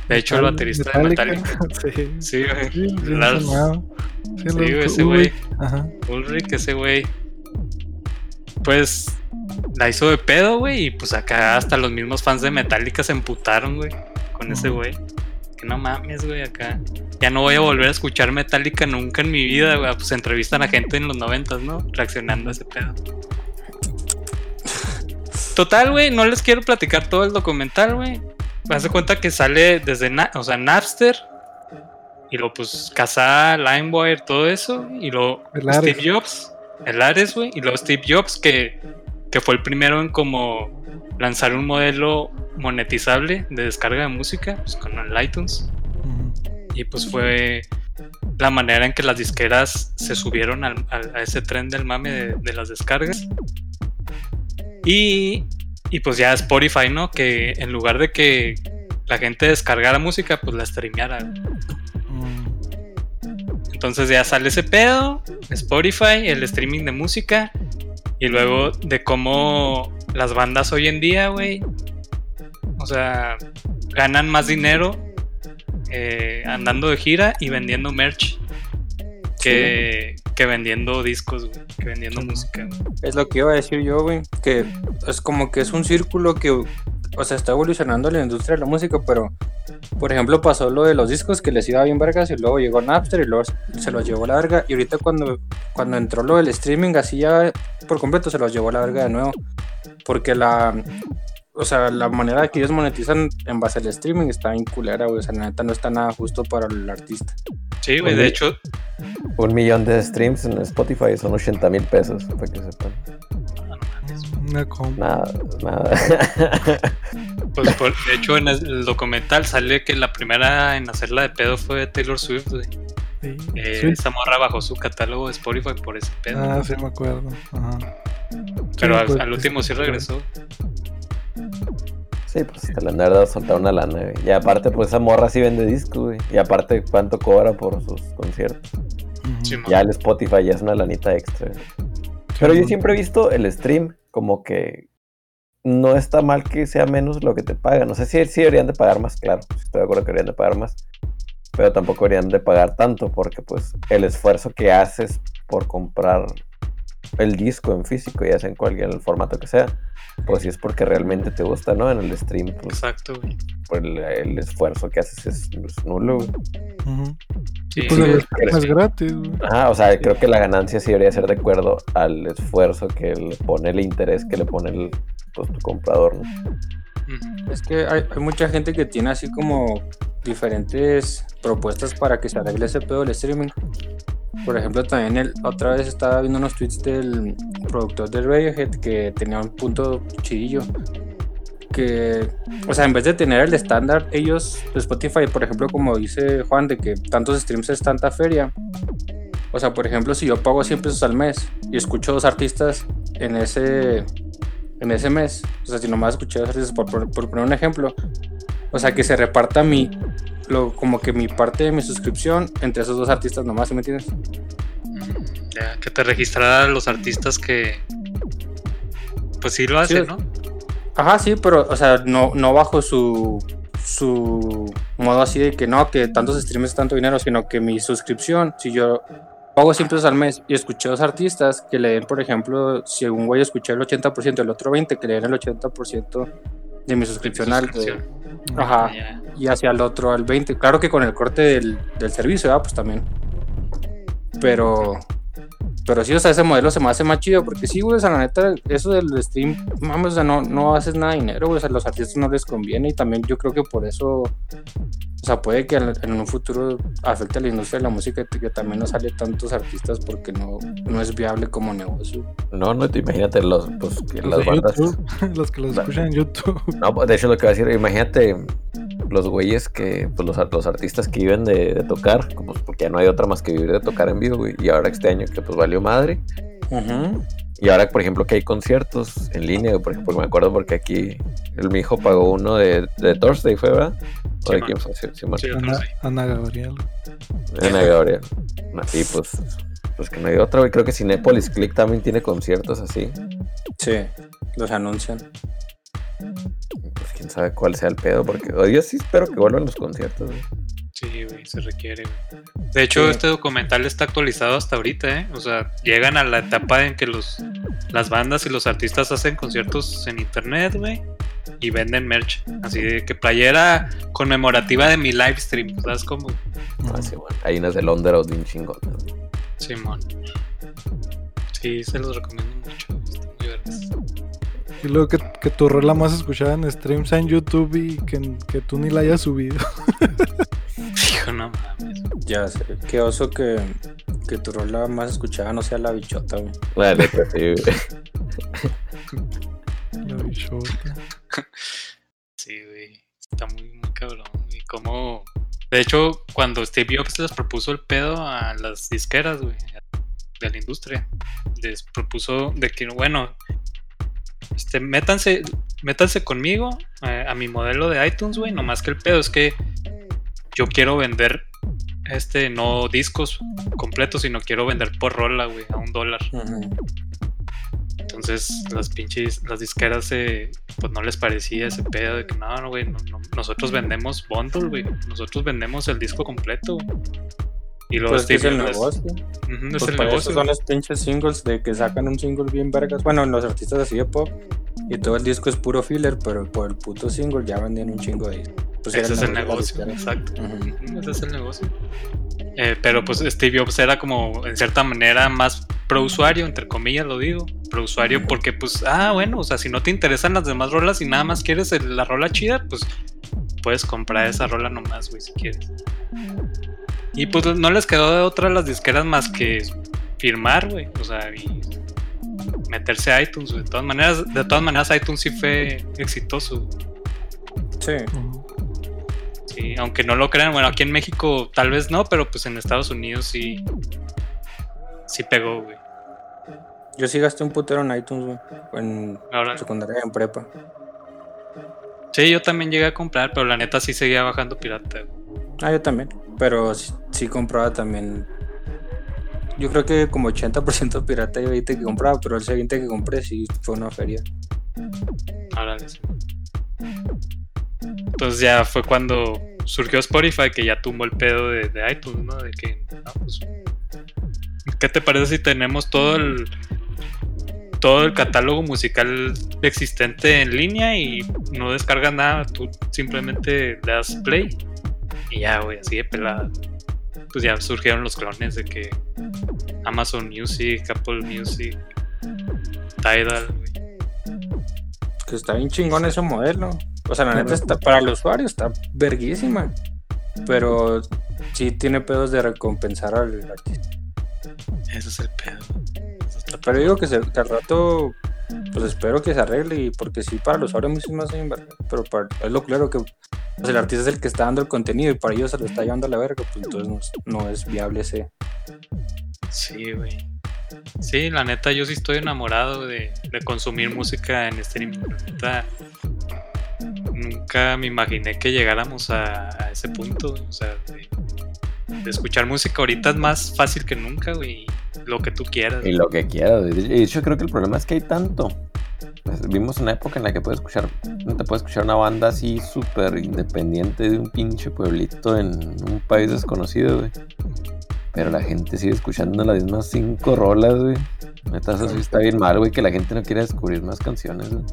De hecho, el baterista de Metallica. Sí, sí, güey. Sí, sí, ese güey. Ulrich, ese güey. Pues la hizo de pedo, güey. Y pues acá hasta los mismos fans de Metallica se emputaron, güey. Con ese güey. Que no mames, güey, acá ya no voy a volver a escuchar Metallica nunca en mi vida, güey. Pues entrevistan a gente en los noventas, ¿no? Reaccionando a ese pedo. Total, güey, no les quiero platicar todo el documental, güey. Me de cuenta que sale desde, o sea, Napster. Y luego, pues, Casa, LimeWire, todo eso. Y luego Steve Jobs, el Ares, güey. Y luego Steve Jobs, que, que fue el primero en como lanzar un modelo monetizable de descarga de música, pues con el iTunes. Y pues fue la manera en que las disqueras se subieron a ese tren del mame de, las descargas. Y, y, pues ya Spotify, ¿no? Que en lugar de que la gente descargara música, pues la streameara. Entonces ya sale ese pedo, Spotify, el streaming de música. Y luego de cómo las bandas hoy en día, güey. O sea, ganan más dinero eh, andando de gira y vendiendo merch que, que vendiendo discos, que vendiendo música. Es lo que iba a decir yo, güey, que es como que es un círculo que, o sea, está evolucionando la industria de la música, pero, por ejemplo, pasó lo de los discos que les iba bien vergas y luego llegó Napster y luego se los llevó la verga y ahorita cuando, cuando entró lo del streaming así ya por completo se los llevó la verga de nuevo, porque la o sea, la manera que ellos monetizan en base al streaming está bien culera, güey. O sea, la neta no está nada justo para el artista. Sí, güey, de hecho. Un millón de streams en Spotify son 80 mil pesos, para que sepan. No, nada, nada. Pues de hecho en el documental sale que la primera en hacerla de pedo fue Taylor Swift, güey. Sí. Eh, esa morra bajó su catálogo de Spotify por ese pedo. Ah, sí me acuerdo. Ajá. Pero al, pues, último pues, sí regresó. Sí, pues te la han dado soltar una lana, güey. Y aparte, pues esa morra sí vende discos, güey. Y aparte, ¿cuánto cobra por sus conciertos? ya el Spotify ya es una lanita extra. Pero yo siempre he visto el stream como que no está mal que sea menos lo que te pagan. No sé si sí deberían de pagar más, claro. Estoy de acuerdo que deberían de pagar más. Pero tampoco deberían de pagar tanto porque pues el esfuerzo que haces por comprar el disco en físico, ya sea en cualquier formato que sea, pues si es porque realmente te gusta, ¿no? En el stream. Pues, Exacto, Pues el, esfuerzo que haces es, nulo, Sí, pues es gratis, Ah, o sea, creo que la ganancia sí debería ser de acuerdo al esfuerzo que le pone, el interés que le pone el, pues, tu comprador, ¿no? Es que hay, hay, mucha gente que tiene así como diferentes propuestas para que se arregle ese pedo del streaming. Por ejemplo, también el, otra vez estaba viendo unos tweets del productor de Radiohead que tenía un punto chidillo. Que, o sea, en vez de tener el estándar, ellos, Spotify, por ejemplo, como dice Juan, de que tantos streams es tanta feria. O sea, por ejemplo, si yo pago 100 pesos al mes y escucho dos artistas en ese, en ese mes, o sea, si nomás escuché dos artistas, por, por poner un ejemplo, o sea, que se reparta mi, lo, como que mi parte de mi suscripción entre esos dos artistas nomás, ¿sí me entiendes? Ya, que te registrara los artistas que. Pues sí lo hacen, ¿no? Ajá, sí, pero, o sea, no, no bajo su, su modo así de que no, que tantos streams tanto dinero, sino que mi suscripción, si yo pago 100 pesos al mes y escuché dos artistas que le den, por ejemplo, si un güey escuché el 80%, el otro 20%, que le den el 80% de mi suscripción, al Ajá. Y hacia el otro al 20. Claro que con el corte del, del servicio, pues también. Pero. Pero sí, o sea, ese modelo se me hace más chido porque sí, güey, o sea, la neta, eso del stream, mames, o sea, no, no haces nada de dinero, güey, o sea, a los artistas no les conviene y también yo creo que por eso O sea, puede que en un futuro afecte a la industria de la música que también no sale tantos artistas porque no, no es viable como negocio. No, no, te imagínate los, pues, que Los las bandas. YouTube, los que los Va- escuchan en YouTube. No, pues, de hecho lo que iba a decir, imagínate los güeyes que, pues los, los artistas que viven de, de tocar, pues porque ya no hay otra más que vivir de tocar en vivo, güey. Y ahora este año que pues valió madre. Ujú. Y ahora, por ejemplo, que hay conciertos en línea, por ejemplo, me acuerdo porque aquí el mi hijo pagó uno de, de Thursday, ¿fue verdad? ¿O de Simón. quién fue? Sí. Sí, otro Ana, sí. Ana Gabriel. Ana Gabriel. Y pues, pues que no hay otra, güey. Creo que Cinepolis Click también tiene conciertos así. Sí, los anuncian. Pues quién sabe cuál sea el pedo, porque oh, yo sí espero que vuelvan los conciertos, güey. Sí, güey, se requiere. güey. De hecho, Sí. este documental está actualizado hasta ahorita, ¿eh? O sea, llegan a la etapa en que los las bandas y los artistas hacen conciertos en internet, güey, y venden merch. Así de que playera conmemorativa de mi live stream, ¿sabes cómo? Ah, sí, bueno. Hay unas de Londres de un chingón. ¿no? Simón. Sí, se los recomiendo mucho. Están muy verdes. Y luego que, que tu rola más escuchada en streams en YouTube y que, que tú ni la hayas subido. Hijo, no mames. Ya sé. Qué oso que, que tu rola más escuchada no sea la bichota, güey. La neta, sí, güey. De hecho, cuando Steve Jobs les propuso el pedo a las disqueras, güey, de la industria, les propuso de que, bueno, este, métanse, métanse conmigo eh, a mi modelo de iTunes, güey. Nomás que el pedo es que yo quiero vender, este, no discos completos, sino quiero vender por rola, güey, a un dólar. Entonces las pinches, las disqueras eh, pues no les parecía ese pedo de que no, no, güey, no, no, nosotros vendemos bundle, güey, nosotros vendemos el disco completo. Y luego Pues que es Steve el negocio. Ujú, es Pues el para eso negocio. son los pinches singles de que sacan un single bien vergas. Bueno, los artistas así de pop. Y todo el disco es puro filler, pero por el puto single ya vendían un chingo de discos. Pues Ese es el negocio, exacto. Ujú, Ese es el negocio. Eh, pero pues Steve Jobs era como, en cierta manera, más pro usuario, entre comillas lo digo. Pro usuario porque pues, ah, bueno, o sea, si no te interesan las demás rolas y nada más quieres el- la rola chida, pues puedes comprar esa rola nomás, güey, si quieres. Y pues no les quedó de otra a las disqueras más que firmar, güey. O sea, y meterse a iTunes, güey. De todas maneras, de todas maneras iTunes sí fue exitoso. Sí. Sí, aunque no lo crean, bueno, aquí en México tal vez no, pero pues en Estados Unidos sí. Sí pegó, güey. Yo sí gasté un putero en iTunes, güey. En Ahora, secundaria, en prepa. sí, yo también llegué a comprar, pero la neta sí seguía bajando pirata. güey. Ah, yo también. Pero sí, sí compraba también. Yo creo que como 80% pirata y 20% que compraba, pero el siguiente que compré sí fue una feria. Ahora sí. Entonces ya fue cuando surgió Spotify, que ya tumbó el pedo de, de iTunes, ¿no? De que, no, pues, ¿qué te parece si tenemos todo el todo el catálogo musical existente en línea y no descargas nada, tú simplemente le das play y ya, güey, así de pelada. Pues ya surgieron los clones de que Amazon Music, Apple Music, Tidal, güey. Que está bien chingón ese modelo. O sea, la neta está para el usuario está verguísima. Pero sí tiene pedos de recompensar al artista. Ese es el pedo. Eso Pero digo que, se, que al rato, pues espero que se arregle. Y porque sí, para el usuario bien verga. Pero para, es lo claro que pues, el artista es el que está dando el contenido y para ellos se lo está llevando a la verga. Pues entonces no es, no es viable ese. Sí, güey. Sí, la neta, yo sí estoy enamorado de, de consumir música en streaming. La neta, nunca me imaginé que llegáramos a, ese punto. O sea, de, escuchar música ahorita es más fácil que nunca, güey. Lo que tú quieras. Y lo que quieras. De hecho, creo que el problema es que hay tanto. Pues, vimos una época en la que puedes escuchar, te puedes escuchar una banda así súper independiente de un pinche pueblito en un país desconocido, güey. Pero la gente sigue escuchando las mismas cinco rolas, güey. Neta, eso sí está bien mal, güey, que la gente no quiera descubrir más canciones, güey.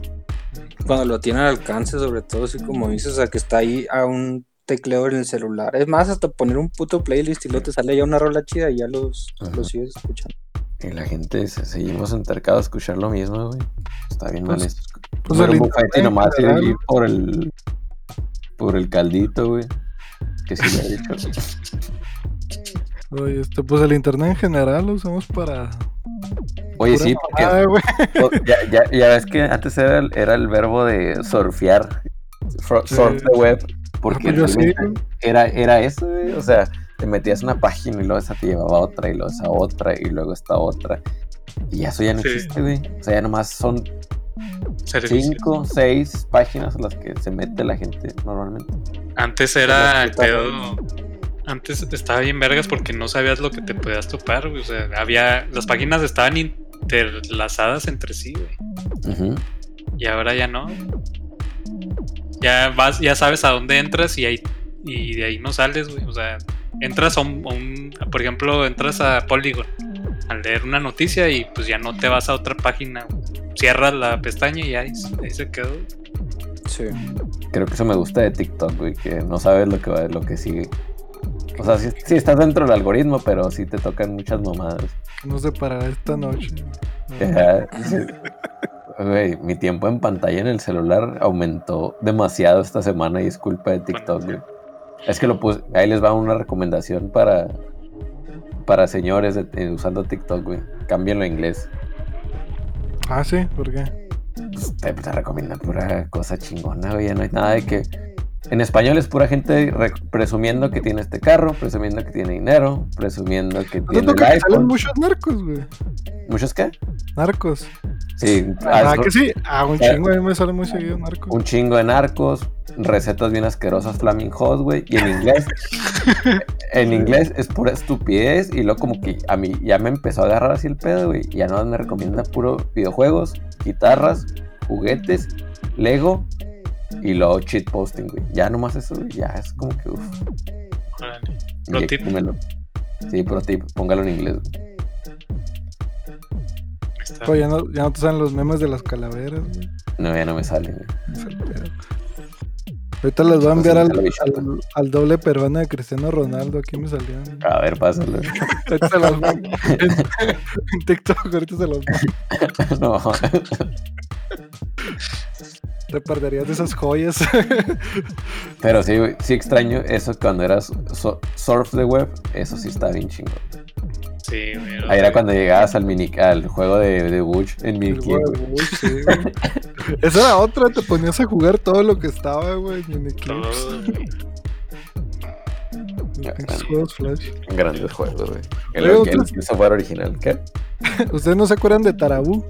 Cuando lo tiene al alcance, sobre todo, así como dices, o sea, que está ahí a un tecleo en el celular. Es más, hasta poner un puto playlist y luego te sale ya una rola chida y ya los, los sigues escuchando. Y la gente se- seguimos entercados a escuchar lo mismo, güey. Está bien mal Pues- eso. pues el un bufete y internet, nomás ir, ¿verdad? ir por el por el caldito, güey. que sí lo he dicho. Oye, este, pues el internet en general lo usamos para. Oye, sí, porque mamada, oh, ya, ya, ya ves que antes era el, era el verbo de surfear, Sí. surf the web, porque Ah, pues sí, realmente era, era eso, güey, o sea, te metías una página y luego esa te llevaba a otra y luego esa otra y luego esta otra. Y eso ya no Sí. existe, güey. O sea, ya nomás son Servicios. cinco, seis páginas a las que se mete la gente normalmente. Antes era el pedo. Antes estaba bien vergas porque no sabías lo que te podías topar, güey. O sea, había. Las páginas estaban interlazadas entre sí, güey. Ujú. Y ahora ya no. Ya vas, ya sabes a dónde entras y ahí y de ahí no sales, güey. O sea, entras a un, a un- por ejemplo, entras a Polygon a leer una noticia y pues ya no te vas a otra página. güey. Cierras la pestaña y ahí, ahí se quedó. Sí. Creo que eso me gusta de TikTok, güey, que no sabes lo que va, lo que sigue. O sea, sí, sí estás dentro del algoritmo, pero sí te tocan muchas mamadas. No sé para esta noche. Güey, mi tiempo en pantalla en el celular aumentó demasiado esta semana y es culpa de TikTok, güey. Es que lo puse, ahí les va una recomendación para para señores de- eh, usando TikTok, güey. Cámbienlo a inglés. Ah, sí, ¿por qué? Pues, te, te recomiendan pura cosa chingona, güey. ya No hay nada de que. En español es pura gente re- presumiendo que tiene este carro, presumiendo que tiene dinero, presumiendo que ¿No tiene que salen muchos narcos, güey? ¿Muchos qué? Narcos. Sí, Ah, ah, que sí. Ah, un Eh, chingo, a mí me sale muy seguido narcos. un chingo de narcos, recetas bien asquerosas Flaming Hot, güey. Y en inglés, en inglés es pura estupidez. Y luego como que a mí ya me empezó a agarrar así el pedo, güey. Y ya no me recomienda puro videojuegos, guitarras, juguetes, Lego y luego cheat posting, güey. Ya nomás eso, güey, ya es como que uff. Órale. Pro tip. Sí, pro tip, póngalo en inglés. güey. Pues ya no, ya no te salen los memes de las calaveras, güey. No, ya no me sale, güey. Ahorita les voy a enviar al, al, al doble peruano de Cristiano Ronaldo. Aquí me salieron. A ver, pásalo. Ahorita se los mando. En, en TikTok, ahorita se los mando. no. Te perderías de esas joyas. Pero sí, güey, sí extraño eso cuando eras so- surf the web, eso sí está bien chingón. Sí, güey. Ahí era cuando llegabas al mini al juego de, de Bush en Milky. sí, güey. Esa era otra, te ponías a jugar todo lo que estaba, güey. Güey. Los pinches juegos Flash. Grandes juegos, güey. El, el, el software original, ¿qué? ¿Ustedes no se acuerdan de Tarabú?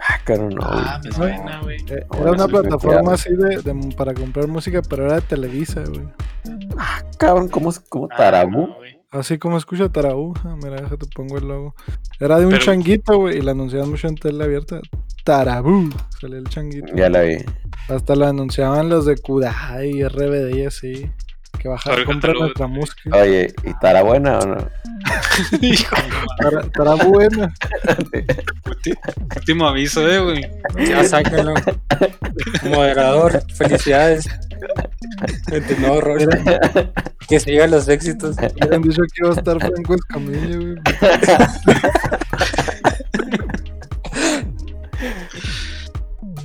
Ah, caro, no. Ah, me suena, güey. Eh, era una plataforma así de, de- para comprar música, pero era de Televisa, güey. Ah, cabrón, ¿cómo, es- cómo Ah, Tarabú? no. Así como escucha Tarabú. Ah, mira, déjate pongo el logo. Era de un Pero- changuito, güey, y la anunciaban mucho en tele abierta. Tarabú. Salía el changuito. Ya la vi. Hasta lo anunciaban los de Kudai y RBD y así. Que bajar, Ahora comprar nuestra música. Oye, ¿y Tara buena o no? Tarabú buena. Último aviso, eh, güey. Ya sáquenlo. Moderador, felicidades. En tu nuevo rol. Que sigan los éxitos. Habían dicho que iba a estar Franco Escamilla, güey.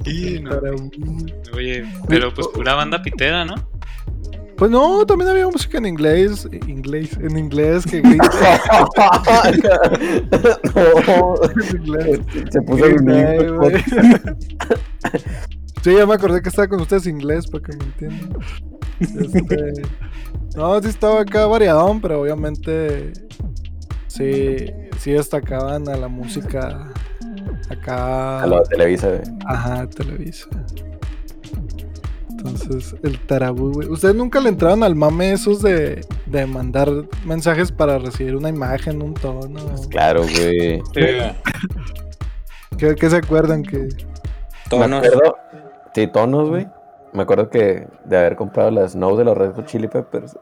Y no. Oye, pero pues pura banda pitera, ¿no? Pues no, también había música en inglés. Inglés, en inglés que grita no. en inglés. Se puso güey. Sí, ya me acordé que estaba con ustedes inglés para que me entiendan. Este, no, sí estaba acá variadón, pero obviamente sí, sí destacaban a la música acá. A lo de Televisa. Ajá, Televisa. Entonces, el tarabú, güey. ¿Ustedes nunca le entraron al mame esos de, de mandar mensajes para recibir una imagen, un tono? Claro, güey. Sí, ¿Qué, qué se acuerdan que Me tonos. acuerdo, sí, tonos, güey. Me acuerdo que de haber comprado las Snow de los Red Hot Chili Peppers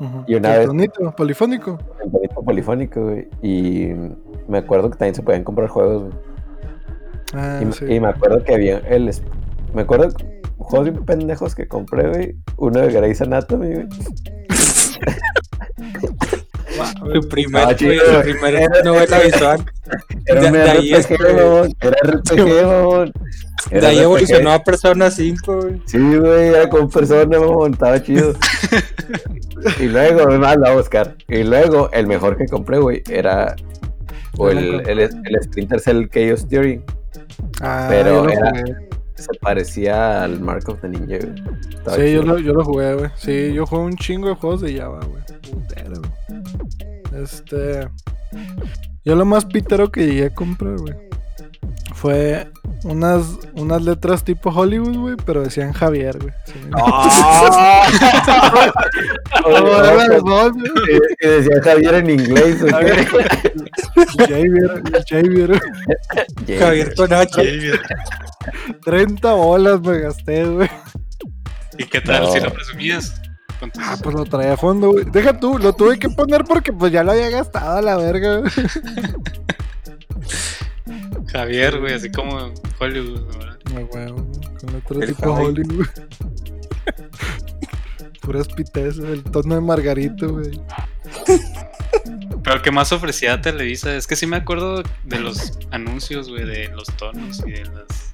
Ujú. Y una El vez- tonito, polifónico. en bonito polifónico, güey. Y me acuerdo que también se podían comprar juegos, güey. Ah, Y, sí. y me acuerdo que había el. Me acuerdo juegos bien pendejos que compré, güey. Uno de Grey's Anatomy, güey. Tu primer, Ah, chido. tu primer novela visual. Era De- de ahí RPG. Era RPG, mamón. De Era ahí RPG. evolucionó a Persona 5, güey. Sí, güey, era con persona, mamón. Estaba chido. y luego, además, la voy a buscar. Y luego, el mejor que compré, güey, era. O el, el, el Splinter Cell Chaos Theory. Ah, Pero era-. Se parecía al Mark of the Ninja, güey. Estaba Sí, yo lo, yo lo jugué, güey. Sí, yo jugué un chingo de juegos de Java, güey. Putero, güey. Este. Yo lo más pitero que llegué a comprar, güey. Fue unas, unas letras tipo Hollywood, güey, pero decían Javier, güey. Sí, ¡Ah! No, eran las Oye, dos, güey. y- y decía Javier en inglés, güey. Javier, Javier. Javier con H. Javier. 30 bolas me gasté, güey. ¿Y qué tal No. si lo presumías? Ah, pues lo traía a fondo, güey. Deja tú, lo tuve que poner porque pues ya lo había gastado a la verga, güey. Javier, güey, así como Hollywood, ¿verdad? Ah, güey, con otro El tipo Javi. Hollywood. Puras pitezas, el tono de Margarito, güey. Pero el que más ofrecía Televisa, es que sí me acuerdo de los anuncios, güey, de los tonos y de las...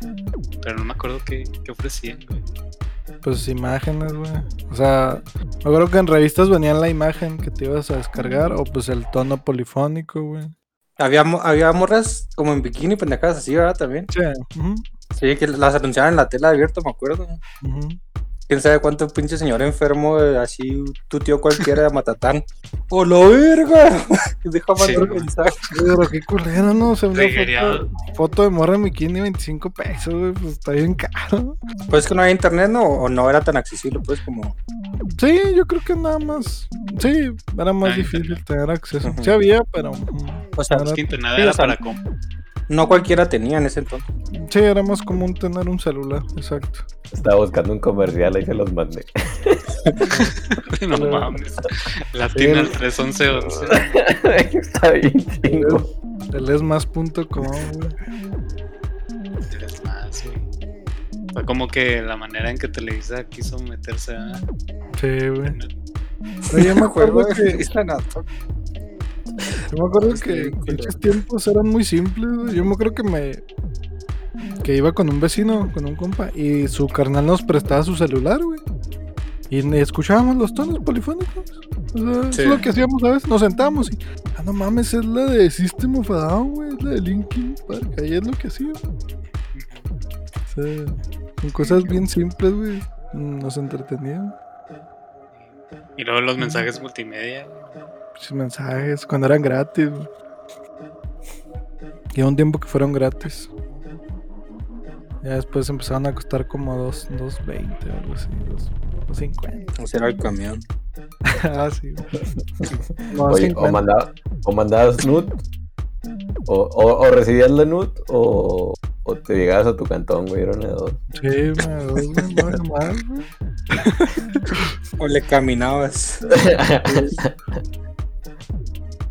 Pero no me acuerdo qué, qué ofrecían, güey. Pues imágenes, güey. O sea, me acuerdo que en revistas venían la imagen que te ibas a descargar o pues el tono polifónico, güey. Había, había morras como en bikini, pendejadas así, ¿verdad? También. Sí, que las anunciaban en la tela abierta, me acuerdo. ujú. Quién sabe cuánto pinche señor enfermo, eh, así, tu tío cualquiera de Matatán. ¡Oh, la verga! Deja Sí, mandar un güey. mensaje. Pero qué culero, ¿no? Reguereado. foto, foto de morra en bikini, 25 pesos, güey. Pues está bien caro. Pues es que no había internet, ¿no? O no era tan accesible, pues, como... Sí, yo creo que nada más. Sí, era más Ah, difícil internet. tener acceso. Sí había, pero. ujú, O sea, era- Es que internet era para. No cualquiera tenía en ese entonces. sí, era más común tener un celular, exacto. Estaba buscando un comercial y se los mandé. no mames. Latina al Sí. 31111. Está bien chingo. El esmas.com, más, güey. Fue como que la manera en que Televisa quiso meterse a... Sí, güey. Yo me acuerdo que. Yo me acuerdo que pinches tiempos eran muy simples, güey. Yo me acuerdo que me. Que iba con un vecino, con un compa, y su carnal nos prestaba su celular, güey. Y escuchábamos los tonos polifónicos. O sea, eso Sí. es lo que hacíamos a veces. Nos sentábamos y. Ah, no mames, es la de System of a Down, güey. Es la de Linkin Park. Ahí es lo que hacía. O sea, con cosas bien simples, güey. Nos entretenían. Y luego los mensajes multimedia. Sus mensajes, cuando eran gratis, hubo un tiempo que fueron gratis. Ya después empezaron a costar como 2, 2.20 o algo así, 2, 2.50. Ese era el camión. ah, sí. güey. No, Oye, o, 2.50. mandaba, o mandabas nude, o, o, o recibías la nude, o, o te llegabas a tu cantón, güey, era una de dos. Sí, me. O le caminabas.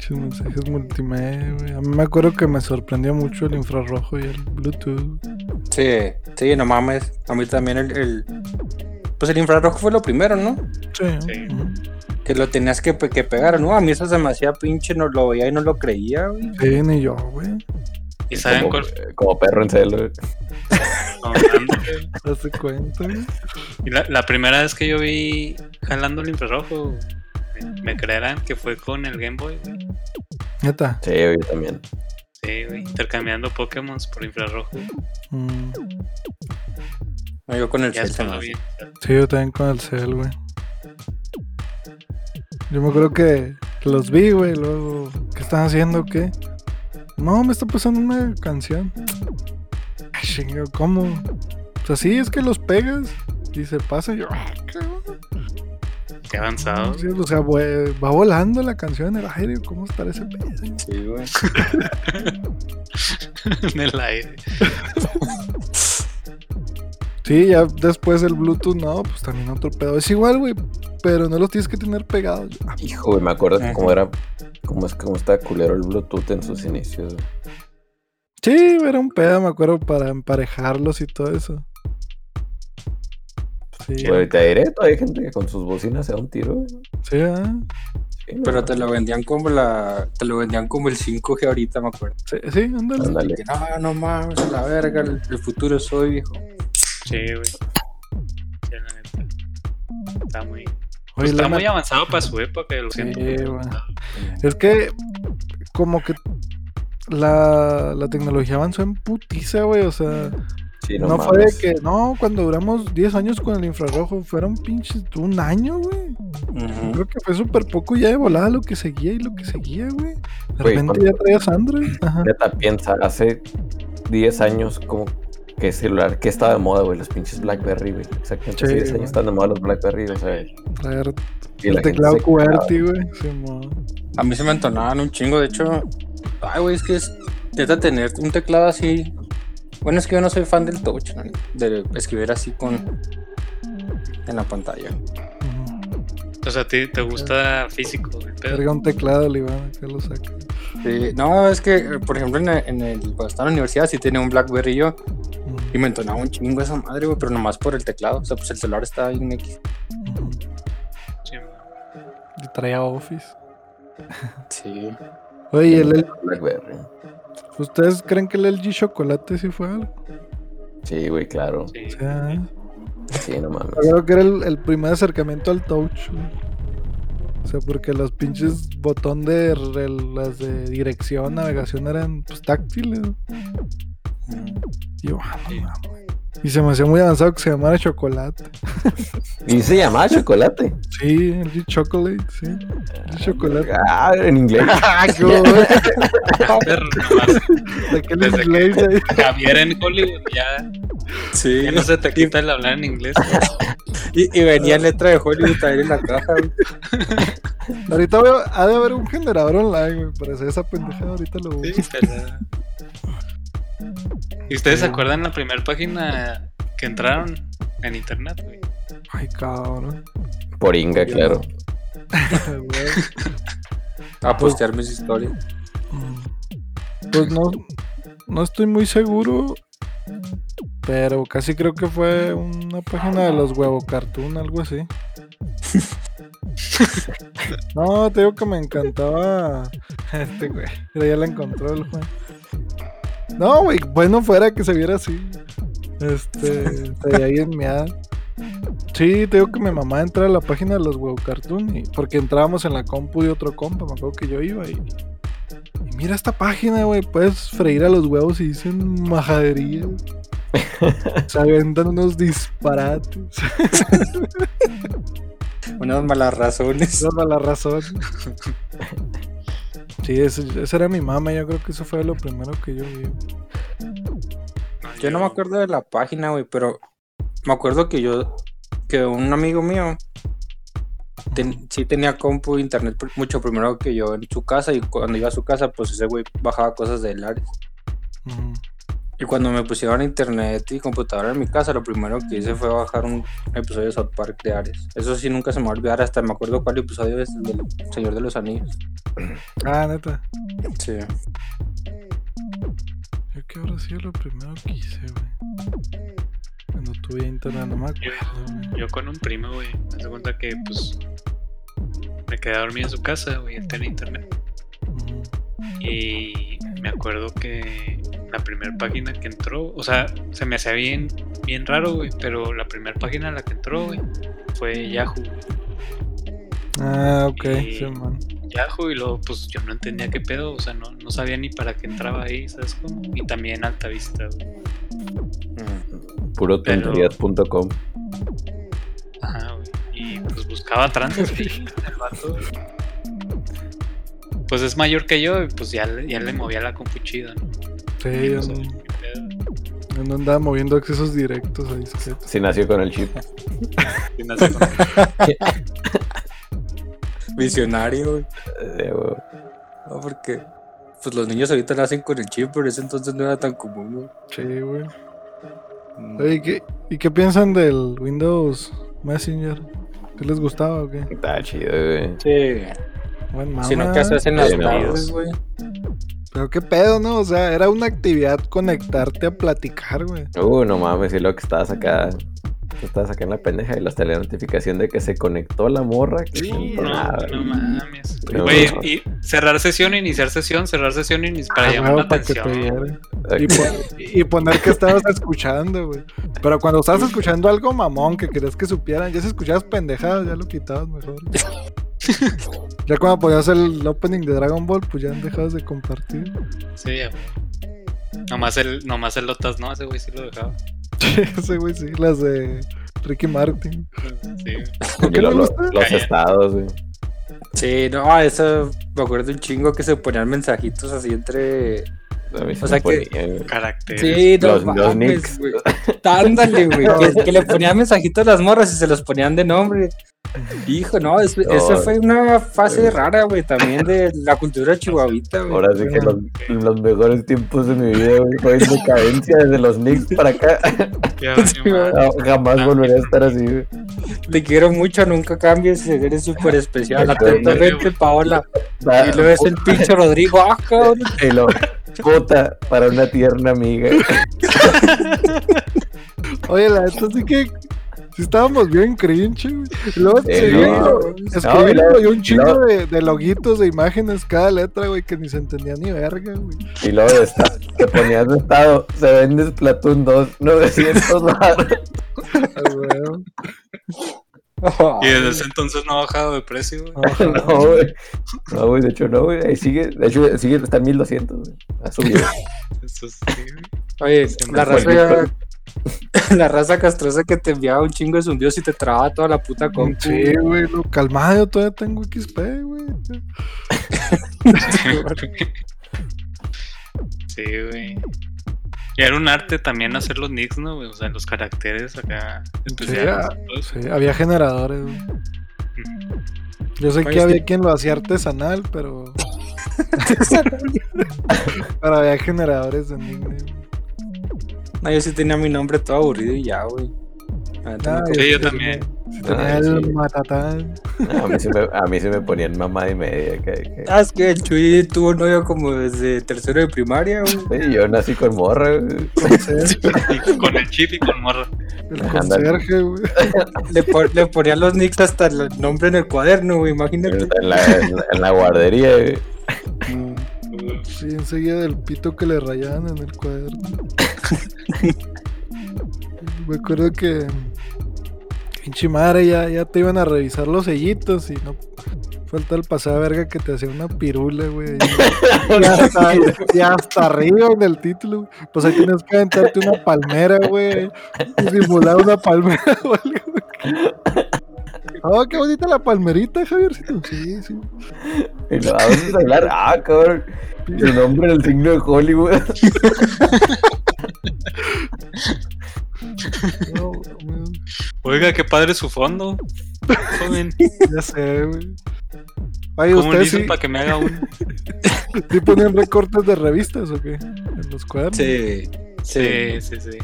Muchos mensajes multimedia, güey. A mí me acuerdo que me sorprendió mucho el infrarrojo y el Bluetooth. Sí, sí, no mames. A mí también el, el- Pues el infrarrojo fue lo primero, ¿no? Sí. Sí. Que lo tenías que, que pegar, ¿no? A mí eso se me hacía pinche, no lo veía y no lo creía, güey. Sí, ni yo, güey. ¿Y saben como, cuál como perro en celo. güey. das cuenta, güey? Y la, la primera vez que yo vi jalando el infrarrojo, me, me creerán que fue con el Game Boy, güey. Neta. Sí, yo también. Sí, güey. Intercambiando Pokémon por infrarrojo. Mm. No, yo con el Ya cel se después me lo hacía. vi. Sí, yo también con el cel, güey. Yo me acuerdo que, los vi, güey, luego, ¿qué están haciendo? ¿Qué? No, me está pasando una canción. ¿cómo? O sea, sí, es que los pegas y se pasa. y yo, ah. Qué avanzado. Sí, o sea, va volando la canción en el aire. ¿Cómo estará ese pedo? Sí, güey. en el aire. Sí, ya después el Bluetooth, no, pues también otro pedo. Es igual, güey, pero no los tienes que tener pegados. Hijo, güey, me acuerdo Ajá. cómo era, cómo es cómo estaba culero el Bluetooth en sus inicios. Sí, era un pedo, me acuerdo, para emparejarlos y todo eso. Sí, Güey, te diré, todavía hay gente que con sus bocinas se da un tiro. sí. Pero te lo vendían como la. Te lo vendían como el 5G ahorita, me acuerdo. Sí, sí, ándale. Ándale. Que, no, no mames, a la verga, el, el futuro soy, viejo. Sí, güey. Sí, la neta. Está muy. Oye, pues está la muy avanzado para su época, lo Sí, siento. güey. Es que, como que la, la tecnología avanzó en putiza, güey. O sea, Sí, no, no, fue de que, no, cuando duramos 10 años con el infrarrojo, fueron pinches un año, güey. Creo que fue súper poco ya de volada lo que seguía y lo que seguía, güey. De Güey, repente ya traías Android. Ajá. Neta, piensa, hace 10 años, como que celular, que estaba de moda, güey, los pinches Blackberry, güey. Exactamente, Sí, hace 10 años están de moda los Blackberry, o sea. Y el teclado. QWERTY, güey. A mí se me entonaban un chingo, de hecho. Ay, güey, es que es. Neta, tener un teclado así. Bueno, es que yo no soy fan del touch, ¿no? de escribir así con. En la pantalla. O sea, ¿a ti te gusta físico? Carga un teclado, le Iván, que lo saca. Sí, no, es que, por ejemplo, en el, en el- cuando estaba en la universidad sí tenía un Blackberry yo. Y me entonaba un chingo esa madre, güey, pero nomás por el teclado. O sea, pues el celular estaba en X. Ujú. Sí, güey. Y traía Office. Sí. Oye, ¿y el, el- Blackberry. ¿Ustedes creen que el LG Chocolate sí fue algo? Sí, güey, claro. Sí. O sea, Sí, no mames. creo que era el, el primer acercamiento al touch. güey. O sea, porque los pinches botón de re- las de dirección, navegación eran pues táctiles. yo, ah, no Sí. mames. Y se me hacía muy avanzado que se llamara chocolate. Y se llamaba chocolate. Sí, el Chocolate, sí. El chocolate. Ah, en inglés. Ah, qué Desde inglés. Javier en Hollywood ya, Sí. ya no se te quita el hablar en inglés. Y, y venía letra de Hollywood también en la caja, güey. Ahorita veo, ha de haber un generador online, güey, para hacer esa pendejada. Ahorita lo Sí, busco. ¿Y ustedes se acuerdan la primera página que entraron en internet, güey? Ay, cabrón. Por Inga, claro. A postear mis historias. Mm. Pues no, no estoy muy seguro, pero casi creo que fue una página de los huevo cartoon, algo así. No, te digo que me encantaba este güey, pero ya la encontró el juego. No, güey, bueno fuera que se viera así. Este, ahí en miada. Sí, te digo que mi mamá entra a la página de los huevo cartoon y, porque entrábamos en la compu de otro compa, me acuerdo que yo iba y y mira esta página, güey. Puedes freír a los huevos y dicen majaderías. Se aventan unos disparates. Unas malas razones. Esa es la razón. Sí, ese- esa era mi mamá. Yo creo que eso fue lo primero que yo vi. Yo no me acuerdo de la página, güey, pero me acuerdo que yo, que un amigo mío ten- sí tenía compu e internet mucho primero que yo en su casa y cuando iba a su casa, pues ese güey bajaba cosas de Lares. Ujú. Y cuando me pusieron internet y computadora en mi casa, lo primero que hice fue bajar un episodio de South Park de Ares. Eso sí, nunca se me va a olvidar, hasta me acuerdo cuál episodio es el del Señor de los Anillos. Ah, neta. Sí. Yo que habrá sido lo primero que hice, güey. Cuando tuve internet, no me acuerdo, güey. Yo con un primo, güey, me hace cuenta que, pues, me quedé dormido en su casa, güey, él tenía internet. Y me acuerdo que la primera página que entró, o sea, se me hacía bien, bien raro, güey, pero la primera página a la que entró, güey, fue Yahoo. güey. Ah, ok. Y- Sí, man. Yahoo y luego, pues, yo no entendía qué pedo, o sea, no, no sabía ni para qué entraba ahí, ¿sabes cómo? Y también Alta Vista, güey. Mm. Puro Pero- tonterías.com. Ajá, güey. Y pues buscaba tranzas ahí, el vato. güey. Pues es mayor que yo y pues ya, le- ya le movía la compu chida, ¿no? Sí, Y yo no no, sabía qué pedo. yo no andaba moviendo accesos directos a disquetes. Sí nació con el chip. Y no sé cómo- Visionario, güey. Eh, güey. No, porque pues los niños ahorita lo hacen con el chip, pero ese entonces no era tan común, güey. Sí, güey. Mm. Oye, ¿y qué, ¿y qué piensan del Windows Messenger? ¿Qué les gustaba o qué? Está chido, güey. Sí. Buen mamá. Si no, ¿qué haces en las tardes, güey? Pero qué pedo, ¿no? O sea, era una actividad conectarte a platicar, güey. Uh, no mames, y lo que estabas acá tú estabas acá en la pendeja y la notificación de que se conectó la morra. Que Sí, no, no, nada, no mames. No, Güey, no. y cerrar sesión, iniciar sesión, cerrar sesión, iniciar para Ah, llamar la huevo, para atención. Y, pon- y poner que estabas escuchando, güey. Pero cuando estabas escuchando algo mamón que querías que supieran, ya si escuchabas pendejadas, ya lo quitabas mejor. ya cuando ponías el opening de Dragon Ball, pues ya dejabas de compartir. Sí, ya, güey. Nomás el, nomás el Lotas, no, ese güey sí lo dejaba. Ese güey, sí, las de Ricky Martin. Sí, güey. ¿Por qué Y no lo- le lo- gusta? los estados, güey. Sí, no, eso me acuerdo un chingo que se ponían mensajitos así entre. Se O sea que-. Caracteres. Sí, no Los- los mames, nicks. güey. Ándale, güey. Que, que le ponían mensajitos a las morras y se los ponían de nombre. Hijo, no, es- esa fue una fase rara, güey, también de la cultura chihuahuita, güey. Ahora sí que los, los mejores tiempos de mi vida, güey, fue en decadencia desde los Knicks para acá. No, jamás volveré a estar así, güey. Te quiero mucho, nunca cambies, eres súper especial. Atentamente, Paola. Ah, Y luego es el pinche Rodrigo, ah, cabrón. Y lo, puta, para una tierna amiga. Oye, la neta sí que. Sí estábamos bien cringe, luego no. y luego- y un chingo luego- de, de loguitos, de imágenes, cada letra, güey, que ni se entendía ni verga, güey. Y luego de esta- te ponías de estado, se vende Splatoon 2, 900 baros. Ah, güey. Y desde ese entonces no ha bajado de precio, güey. No, güey. No, güey, de hecho no, güey. Ahí sigue, de hecho sigue, está en 1200, güey. Ha subido. Eso sí, güey. Oye, la raza, el la raza castrosa que te enviaba un chingo de zumbidos y te trababa toda la puta compu. Sí, güey, lo calmado, yo todavía tengo XP, güey. Sí, güey. Y era un arte también hacer los nicks, ¿no, güey? O sea, los caracteres acá especiales. ah. Sí, había generadores, güey. Yo sé Oye, que había quien lo hacía artesanal, pero. pero había generadores de nickname. No, yo sí tenía mi nombre todo aburrido y ya, güey. Ah, Sí, yo también. sí, tenía Ay, el sí. matatán. A mí, se me, a mí se me ponían mamá y media. Que, que- Ah, es que el Chuy tuvo novio como desde tercero de primaria, güey. Sí, yo nací con morra, güey. Con el chip y con morra. el conserje, güey. Le, pon- le ponían los nicks hasta el nombre en el cuaderno, güey, imagínate. En la, en la- en la guardería, güey. Sí, enseguida del pito que le rayaban en el cuaderno. Me acuerdo que. Pinche madre, ya, ya te iban a revisar los sellitos y no. Falta el pasado verga que te hacía una pirula, güey. Y hasta, y hasta arriba en el título. Pues ahí tienes que aventarte una palmera, güey. Simular una palmera güey. Oh, qué bonita la palmerita, Javiercito. Sí, sí. Y lo vamos a hablar. Ah, cabrón. Su nombre en el signo de Hollywood. No. Oiga, qué padre su fondo. Joven, Ya sé, güey. Oye, ¿cómo le ¿ustedes hizo sí, para que me haga uno? sí ponían recortes de revistas o qué? En los cuadernos. Sí, sí. Sí, sí, sí.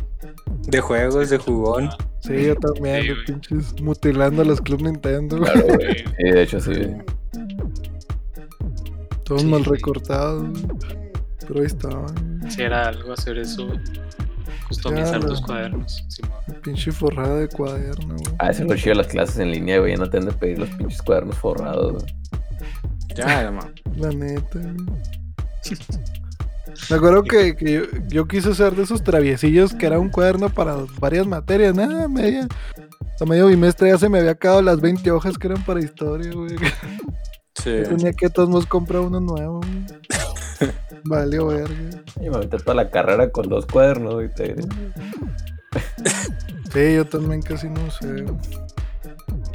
De juegos, de jugón. Sí, yo también, Sí, los pinches mutilando a los Club Nintendo. güey. Claro, güey. Sí, de hecho, sí. Todos Sí, mal recortados. güey. Pero ahí estaban. Si era algo hacer eso. Customizar Claro. tus cuadernos. Pinche forrada de cuaderno, güey. Ah, eso es lo chido de las clases en línea, güey. Ya no te han de pedir los pinches cuadernos forrados, güey. Ya, man. La neta, güey. Me acuerdo que, que yo, yo quise ser de esos traviesillos que era un cuaderno para varias materias, nada, media. A medio bimestre ya se me había acabado las 20 hojas que eran para historia, güey. Sí. Tenía que todos modos comprar uno nuevo, güey. Valió verga. Y me aventé toda la carrera con dos cuadernos, güey. Sí, yo también casi no sé.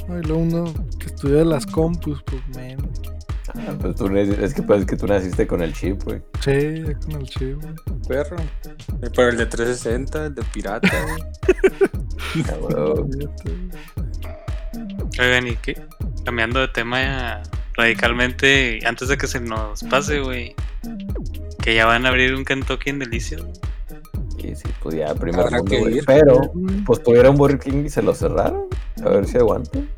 Ay, luego uno que estudia las compus, pues menos. Ah, pues tú, es que pues, es que tú naciste con el chip, güey. Sí, ya con el chip, güey. Perro. Eh, Pero el de 360, el de pirata, güey. Ah. Oigan, y qué? Cambiando de tema ya radicalmente, antes de que se nos pase, güey. Que ya van a abrir un Kentucky en Delicias. güey. Y sí, pues ya, primer Habrá mundo, que ir. Pero, pues tuvieron Burger King y se lo cerraron. A ver si aguantan.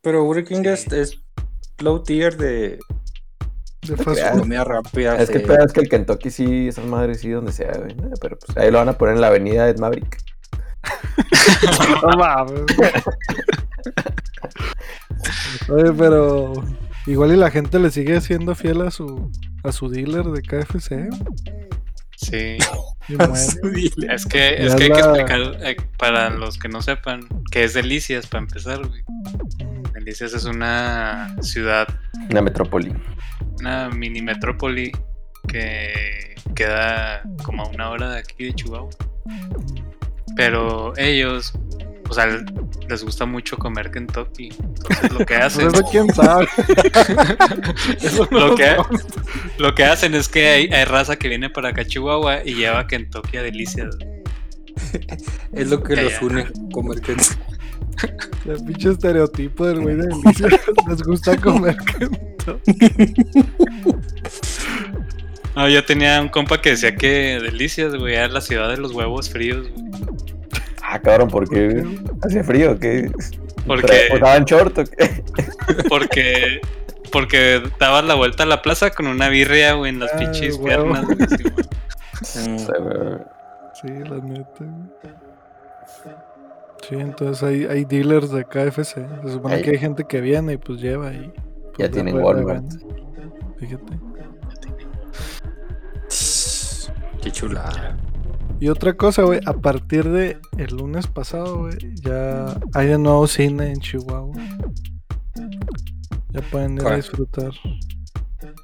Pero Burger King Sí. es, es low tier de De fast comida rápida. Es que sí. el pedo es que el Kentucky sí, esas madres sí, donde sea, güey. Eh, Pero pues ahí lo van a poner en la avenida Ed Maverick. no mames. Oye, pero igual y la gente le sigue siendo fiel a su a su dealer de KFC. Sí. Y muere. Es que, es que hay que explicar eh, para los que no sepan que es Delicias para empezar, güey. Delicias es una ciudad, Una metrópoli. una mini metrópoli que queda como a una hora de aquí de Chihuahua. Pero ellos, o sea, les gusta mucho comer Kentucky. Entonces lo que hacen, Pues eso quién sabe. Eso no lo, que, lo que hacen es que hay, hay raza que viene para acá a Chihuahua y lleva Kentucky a Delicias. Es lo que los une, comer que El pinche estereotipo del güey de Delicia. Les gusta comer Kentucky. No, yo tenía un compa que decía que Delicias, güey, era la ciudad de los huevos fríos, güey. Ah, cabrón, ¿por qué? ¿Hacía frío? ¿Qué? Porque, ¿Usaban short o qué? porque, porque dabas la vuelta a la plaza con una birria, güey, en las Ah, pinches huevo. piernas, güey. sí, güey. Sí, la neta. güey. Sí, entonces hay, hay dealers de KFC. Se supone Hay- que hay gente que viene y pues lleva y. pues, Ya tienen Walmart. Fíjate. Qué chulada. Y otra cosa, güey, a partir de el lunes pasado, güey, ya hay de nuevo cine en Chihuahua. Ya pueden ir a disfrutar.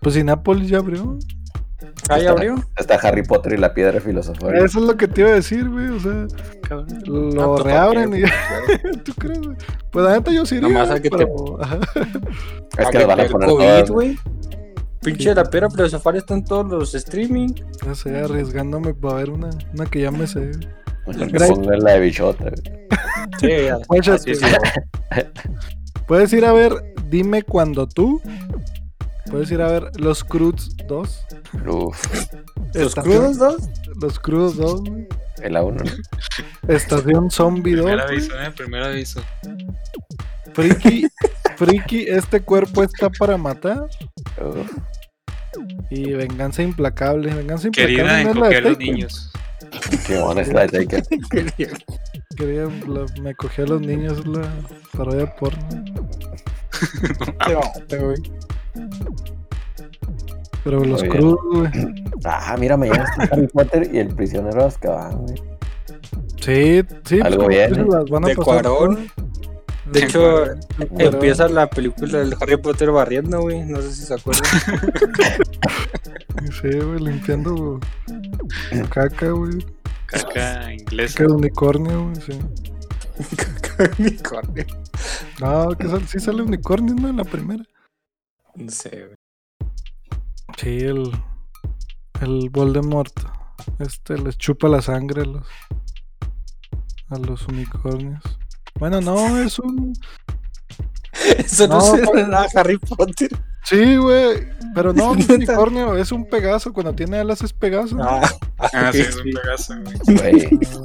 Pues Cinépolis ya abrió. Ah, ¿ya abrió? Está Harry Potter y la piedra filosofal. Eso es lo que te iba a decir, güey. O sea, Cabrón. lo Ah, pues, reabren ¿para y? ¿Tú crees, güey? Pues la neta yo sí iría, Nomás hay que te- pero... Es que lo van a el poner COVID, todas. güey. Pinche la pera filosofal está en todos los streaming. Ya sé, arriesgándome para ver una, una que ya me sé. Que pongan la de bichota. güey. Sí, ya. Así sí, Puedes ir a ver Dime Cuando Tú. Puedes ir a ver Los Crudos 2. Uf, ¿Los crudos dos? Los Crudos 2, güey. el A1, ¿no? Estación Zombie 2. Primer aviso, eh, primer aviso. Friki, Friki, este cuerpo está para matar. Uf, Y Venganza Implacable. Venganza Implacable. Querida, no es la de encoger a los Taken. niños. qué buena es la de Taken. Quería- la- me cogí a los niños la parodia porno. Güey. Pero los crudos, güey. Ah, mira, mañana está Harry Potter y el prisionero de Azkaban, güey. Sí, sí. Algo como bien, dices, ¿eh? las van a De pasar Cuarón. De hecho, Cuarón. empieza la película del Harry Potter barriendo, güey. No sé si se acuerdan. Sí, güey, limpiando caca, güey. Caca inglesa. Caca de unicornio, güey, sí. Unicornio. No, que sal- sí sale unicornio, ¿no? En la primera. No sé, güey. Sí, el. El Voldemort. Este les chupa la sangre a los. A los unicornios. Bueno, no, es un. Eso no, No, se nada Harry Potter. Sí, güey. Pero no, Neta. unicornio, es un pegaso. Cuando tiene alas es pegaso. Ah, Ah, sí, es un sí. pegazo, güey. Güey, Ah,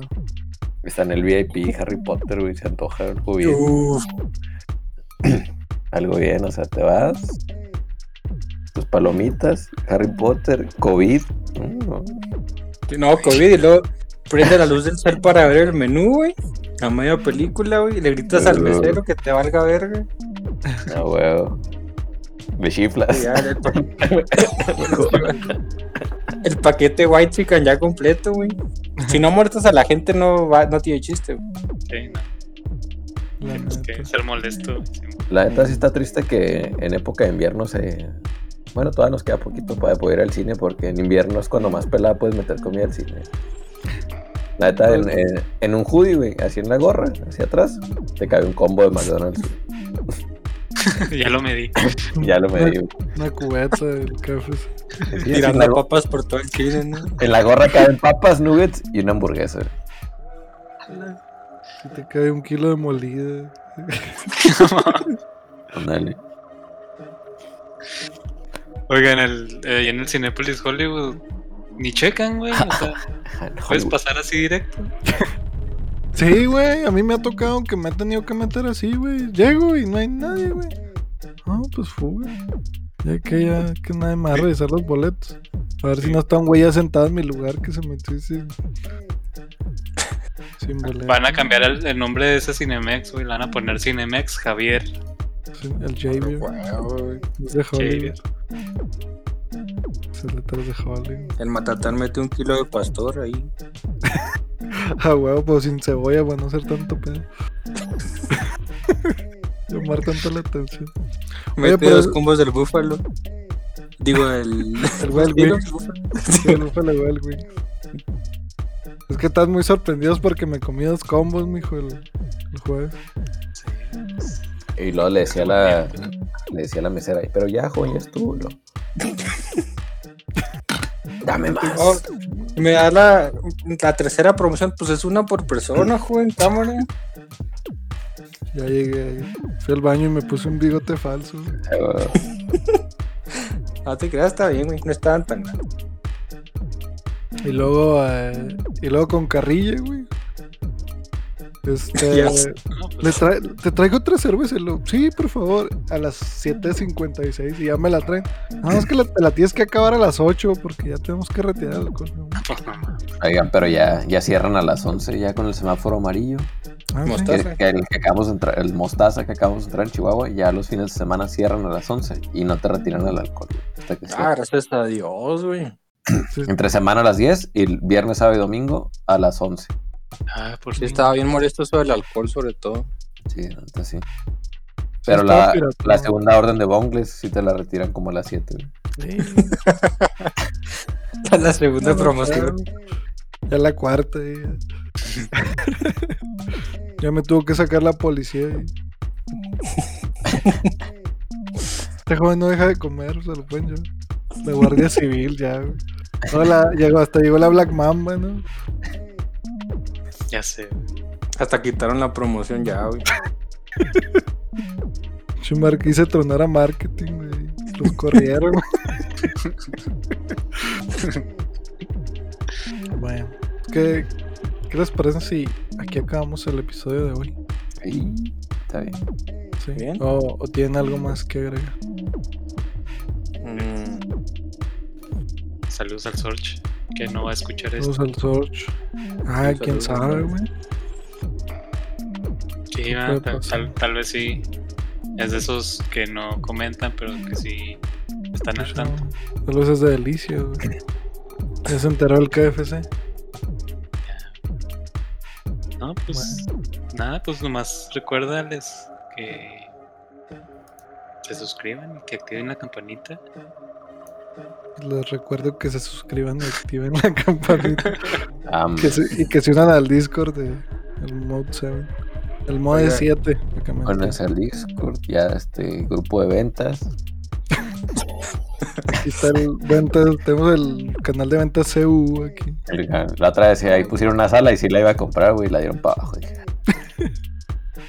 está en el VIP Harry Potter, güey. Se antoja algo bien. Uf, Algo bien, o sea, te vas. Tus palomitas, Harry Potter, COVID. no. No, COVID y luego prende la luz del cel para ver el menú, güey. A media película, güey. Y le gritas al mesero que te valga verga. Ah, huevo. Me chiflas. ya, el, pa- el paquete white chicken ya completo, güey. Si no muertas a la gente no va, no tiene chiste, güey. Sí, no, la tienes que ser molesto. sí. La neta sí está triste que en época de invierno se... Bueno, todavía nos queda poquito para poder ir al cine porque en invierno es cuando más pelada puedes meter comida al cine. La neta, en, en- en un hoodie, güey, así en la gorra, hacia atrás, te cae un combo de McDonald's. ya lo medí. Ya lo me dio. Una cubeta del café. Sí, Tirando la, papas por todo el cine, ¿no? en la gorra caen papas, nuggets y una hamburguesa. Si te cae un kilo de molida. Ándale. Oigan, el, eh, en el Cinépolis Hollywood ni checan, güey. O sea, puedes pasar así directo. Sí, güey, a mí me ha tocado que me he tenido que meter así, güey. Llego y no hay nadie, güey. No, pues fuga. Ya que ya que nadie me va a revisar los boletos. A ver si no está un güey ya sentado en mi lugar que se metió. Sí, Sin boleto. Van a cambiar el, el nombre de ese Cinemex, güey. Le van a poner Cinemex Javier. El Javier. Es de Hollywood. El matatán mete un kilo de pastor ahí. Ah, huevo, pues sin cebolla para no hacer tanto pedo. Llamar tanto la atención. Mete pero- dos combos del búfalo. Digo, el. El Wings. Fue la Wild Wings. Es que estás muy sorprendidos porque me comí dos combos, mijo, el, el jueves. Y luego le decía a la, le decía a la mesera, pero ya, joven, ya estuvo. ¿no? Dame más. Oh, me da la, la tercera promoción, pues es una por persona, joven, cámara. Ya llegué. Fui al baño y me puse un bigote falso. No te creas, está bien, güey. No estaban tan mal. Y luego, eh, y luego con carrilla, güey. Este, pues, le te traigo otra cerveza. Lo- sí, por favor, a las 7.56 y ya me la traen. Nada más que la, te la tienes que acabar a las 8 porque ya tenemos que retirar el alcohol. ¿no? Oigan, pero ya, ya cierran a las 11 ya con el semáforo amarillo. Ah. Mostaza. Que, el que acabamos de entrar, el mostaza que acabamos de entrar en Chihuahua, ya los fines de semana cierran a las 11 y no te retiran el alcohol. hasta que Ah, gracias a Dios, güey. Entre semana a las 10 y viernes, sábado y domingo a las 11. Ah, por Sí, fin. estaba bien molesto eso del alcohol, sobre todo. Sí, entonces sí. Pero la, segunda orden de Bongles sí te la retiran como a las 7. güey. Sí. la segunda no promoción. Ya la cuarta. Ya, ya me tuvo que sacar la policía. y- Este joven no deja de comer, se lo pueden llevar. La Guardia Civil ya. Hola, llegó, hasta llegó la Black Mamba, ¿no? Ya sé. Hasta quitaron la promoción ya, güey. Chumar quise tronar a marketing, güey. Los corrieron. bueno, ¿qué, ¿qué les parece si aquí acabamos el episodio de hoy? Ahí, está bien. ¿Sí? Bien. O, o tienen algo más que agregar? Mm, Saludos al Sorge, que no va a escuchar esto. Saludos al Sorge. Ah, quién sabe, güey. Sí, ¿Qué va, puede tal, pasar? tal- tal vez sí. Es de esos que no comentan, pero que sí están al tanto. Tal vez es de delicia, güey. Ya se enteró el KFC. No, pues nada, pues nomás recuérdales que se suscriban y que activen la campanita. Les recuerdo que se suscriban y activen la campanita. Que se- y que se unan al Discord de el Mode 7. El Mode Oiga. 7. para que me con entiendan. el Discord, ya este grupo de ventas. Aquí está el ventas, tenemos el canal de ventas CU aquí. La otra vez ahí pusieron una sala y sí la iba a comprar, güey, y la dieron para abajo.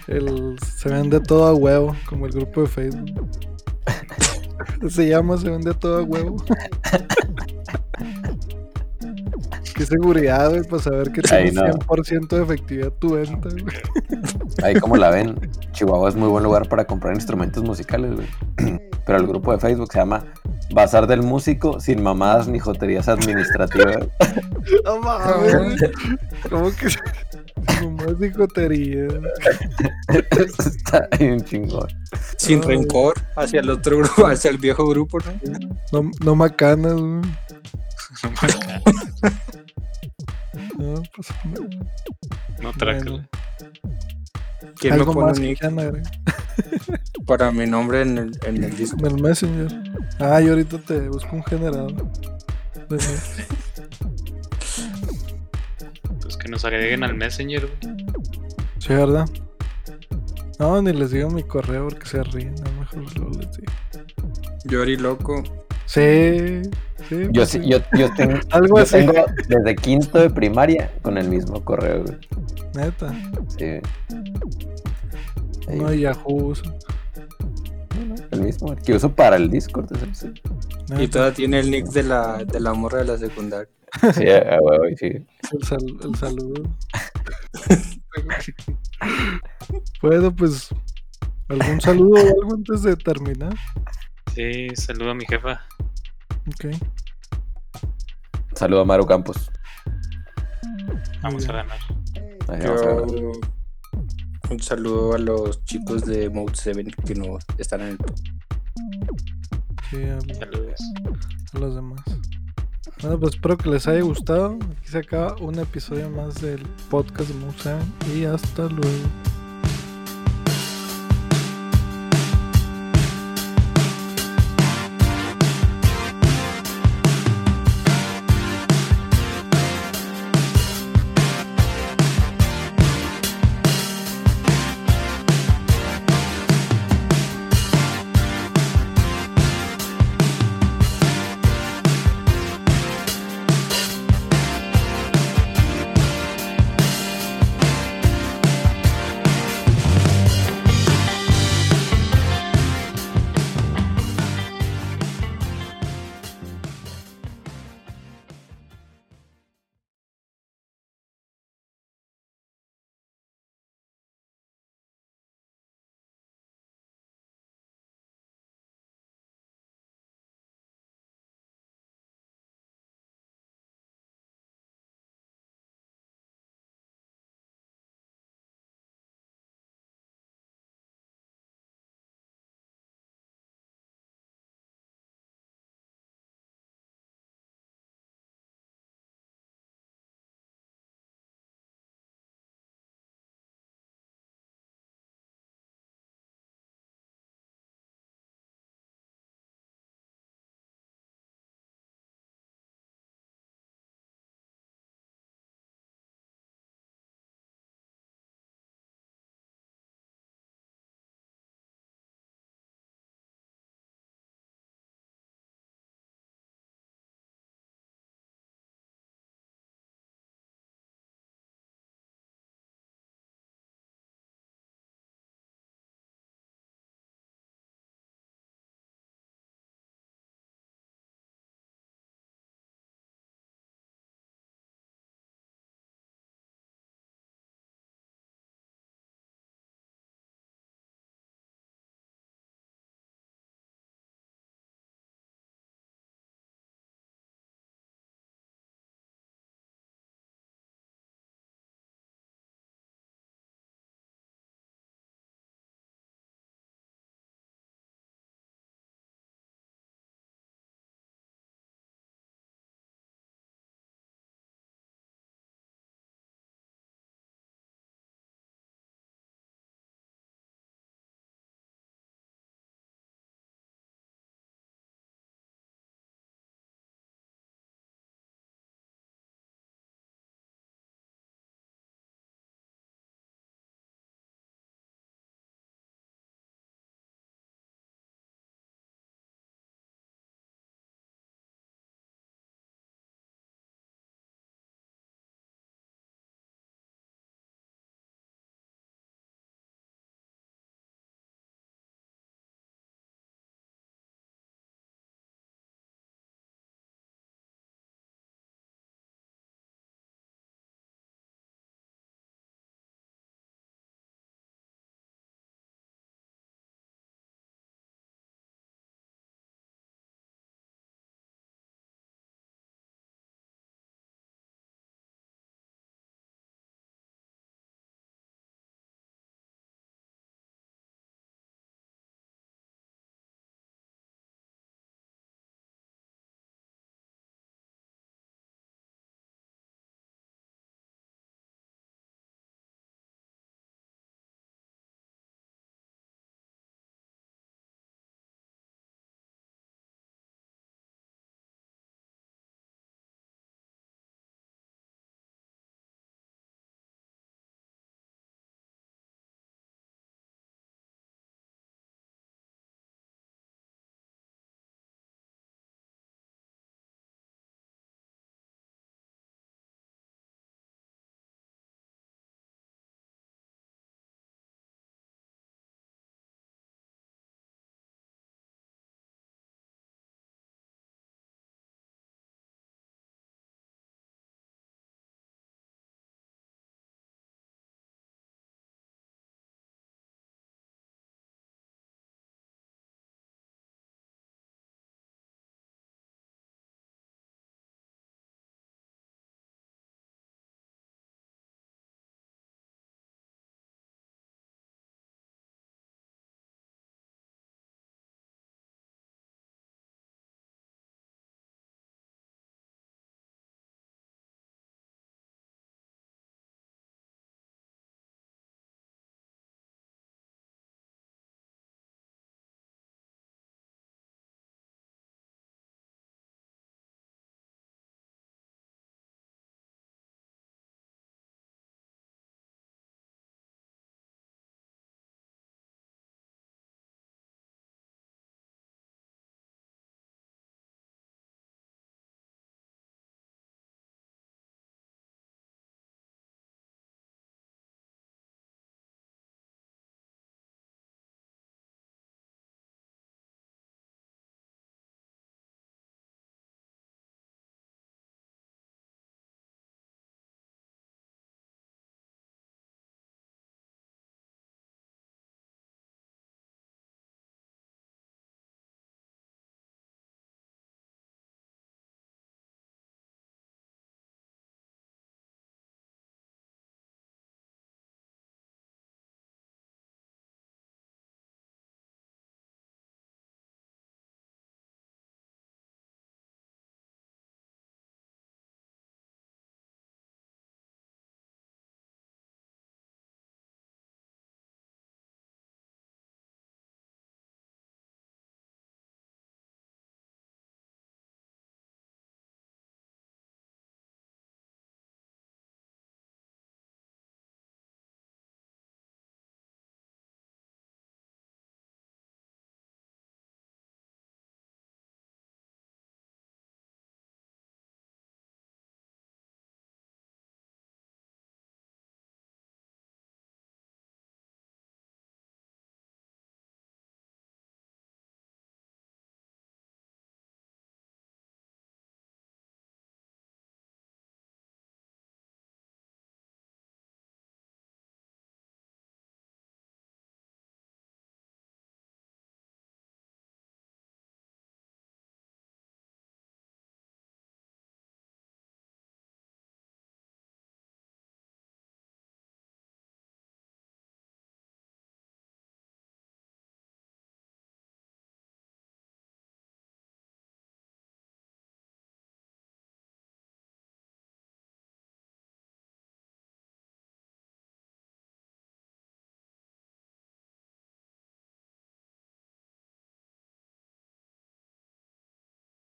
El, se vende todo a huevo, como el grupo de Facebook. se llama Se vende todo a huevo. Qué seguridad, güey, para saber que Ahí tienes no. 100% de efectividad tu venta, güey. Ahí como la ven, Chihuahua es muy buen lugar para comprar instrumentos musicales, güey. Pero el grupo de Facebook se llama Bazar del Músico sin mamadas ni joterías administrativas. No mames, güey. ¿Cómo que nomás dijotería? Está bien chingón. sin Ay. rencor hacia el otro grupo, hacia el viejo grupo, ¿no? No, no macanas, güey. No, pues, No trácala. bueno. ¿Quién me pone para mi nombre en el, en el disco? en el Messenger. Ah, yo ahorita te busco un generador. que nos agreguen al Messenger, güey. Sí, ¿verdad? No, ni les digo mi correo porque se ríen. A lo mejor lo les digo. Yori loco. Sí, sí. Yo, pues sí- sí. yo, yo tengo, Algo yo así. tengo desde quinto de primaria con el mismo correo, güey. Neta. Sí. Ahí, No hay Yahoo. El mismo, el que uso para el Discord. es el- sí, Y todavía tiene el nick de la, de la morra de la secundaria. Sí, a huevo, sí. El, sal- el saludo. bueno, pues. ¿Algún saludo o algo antes de terminar? Sí, saludo a mi jefa. Ok. Saludo a Maru Campos. Vamos a ganar. Ahí vamos a ver. Un saludo a los chicos de Mode 7 que no están en el Sí, a, Saludos. a los demás. Bueno, pues espero que les haya gustado. Aquí se acaba un episodio más del podcast de Moose y hasta luego.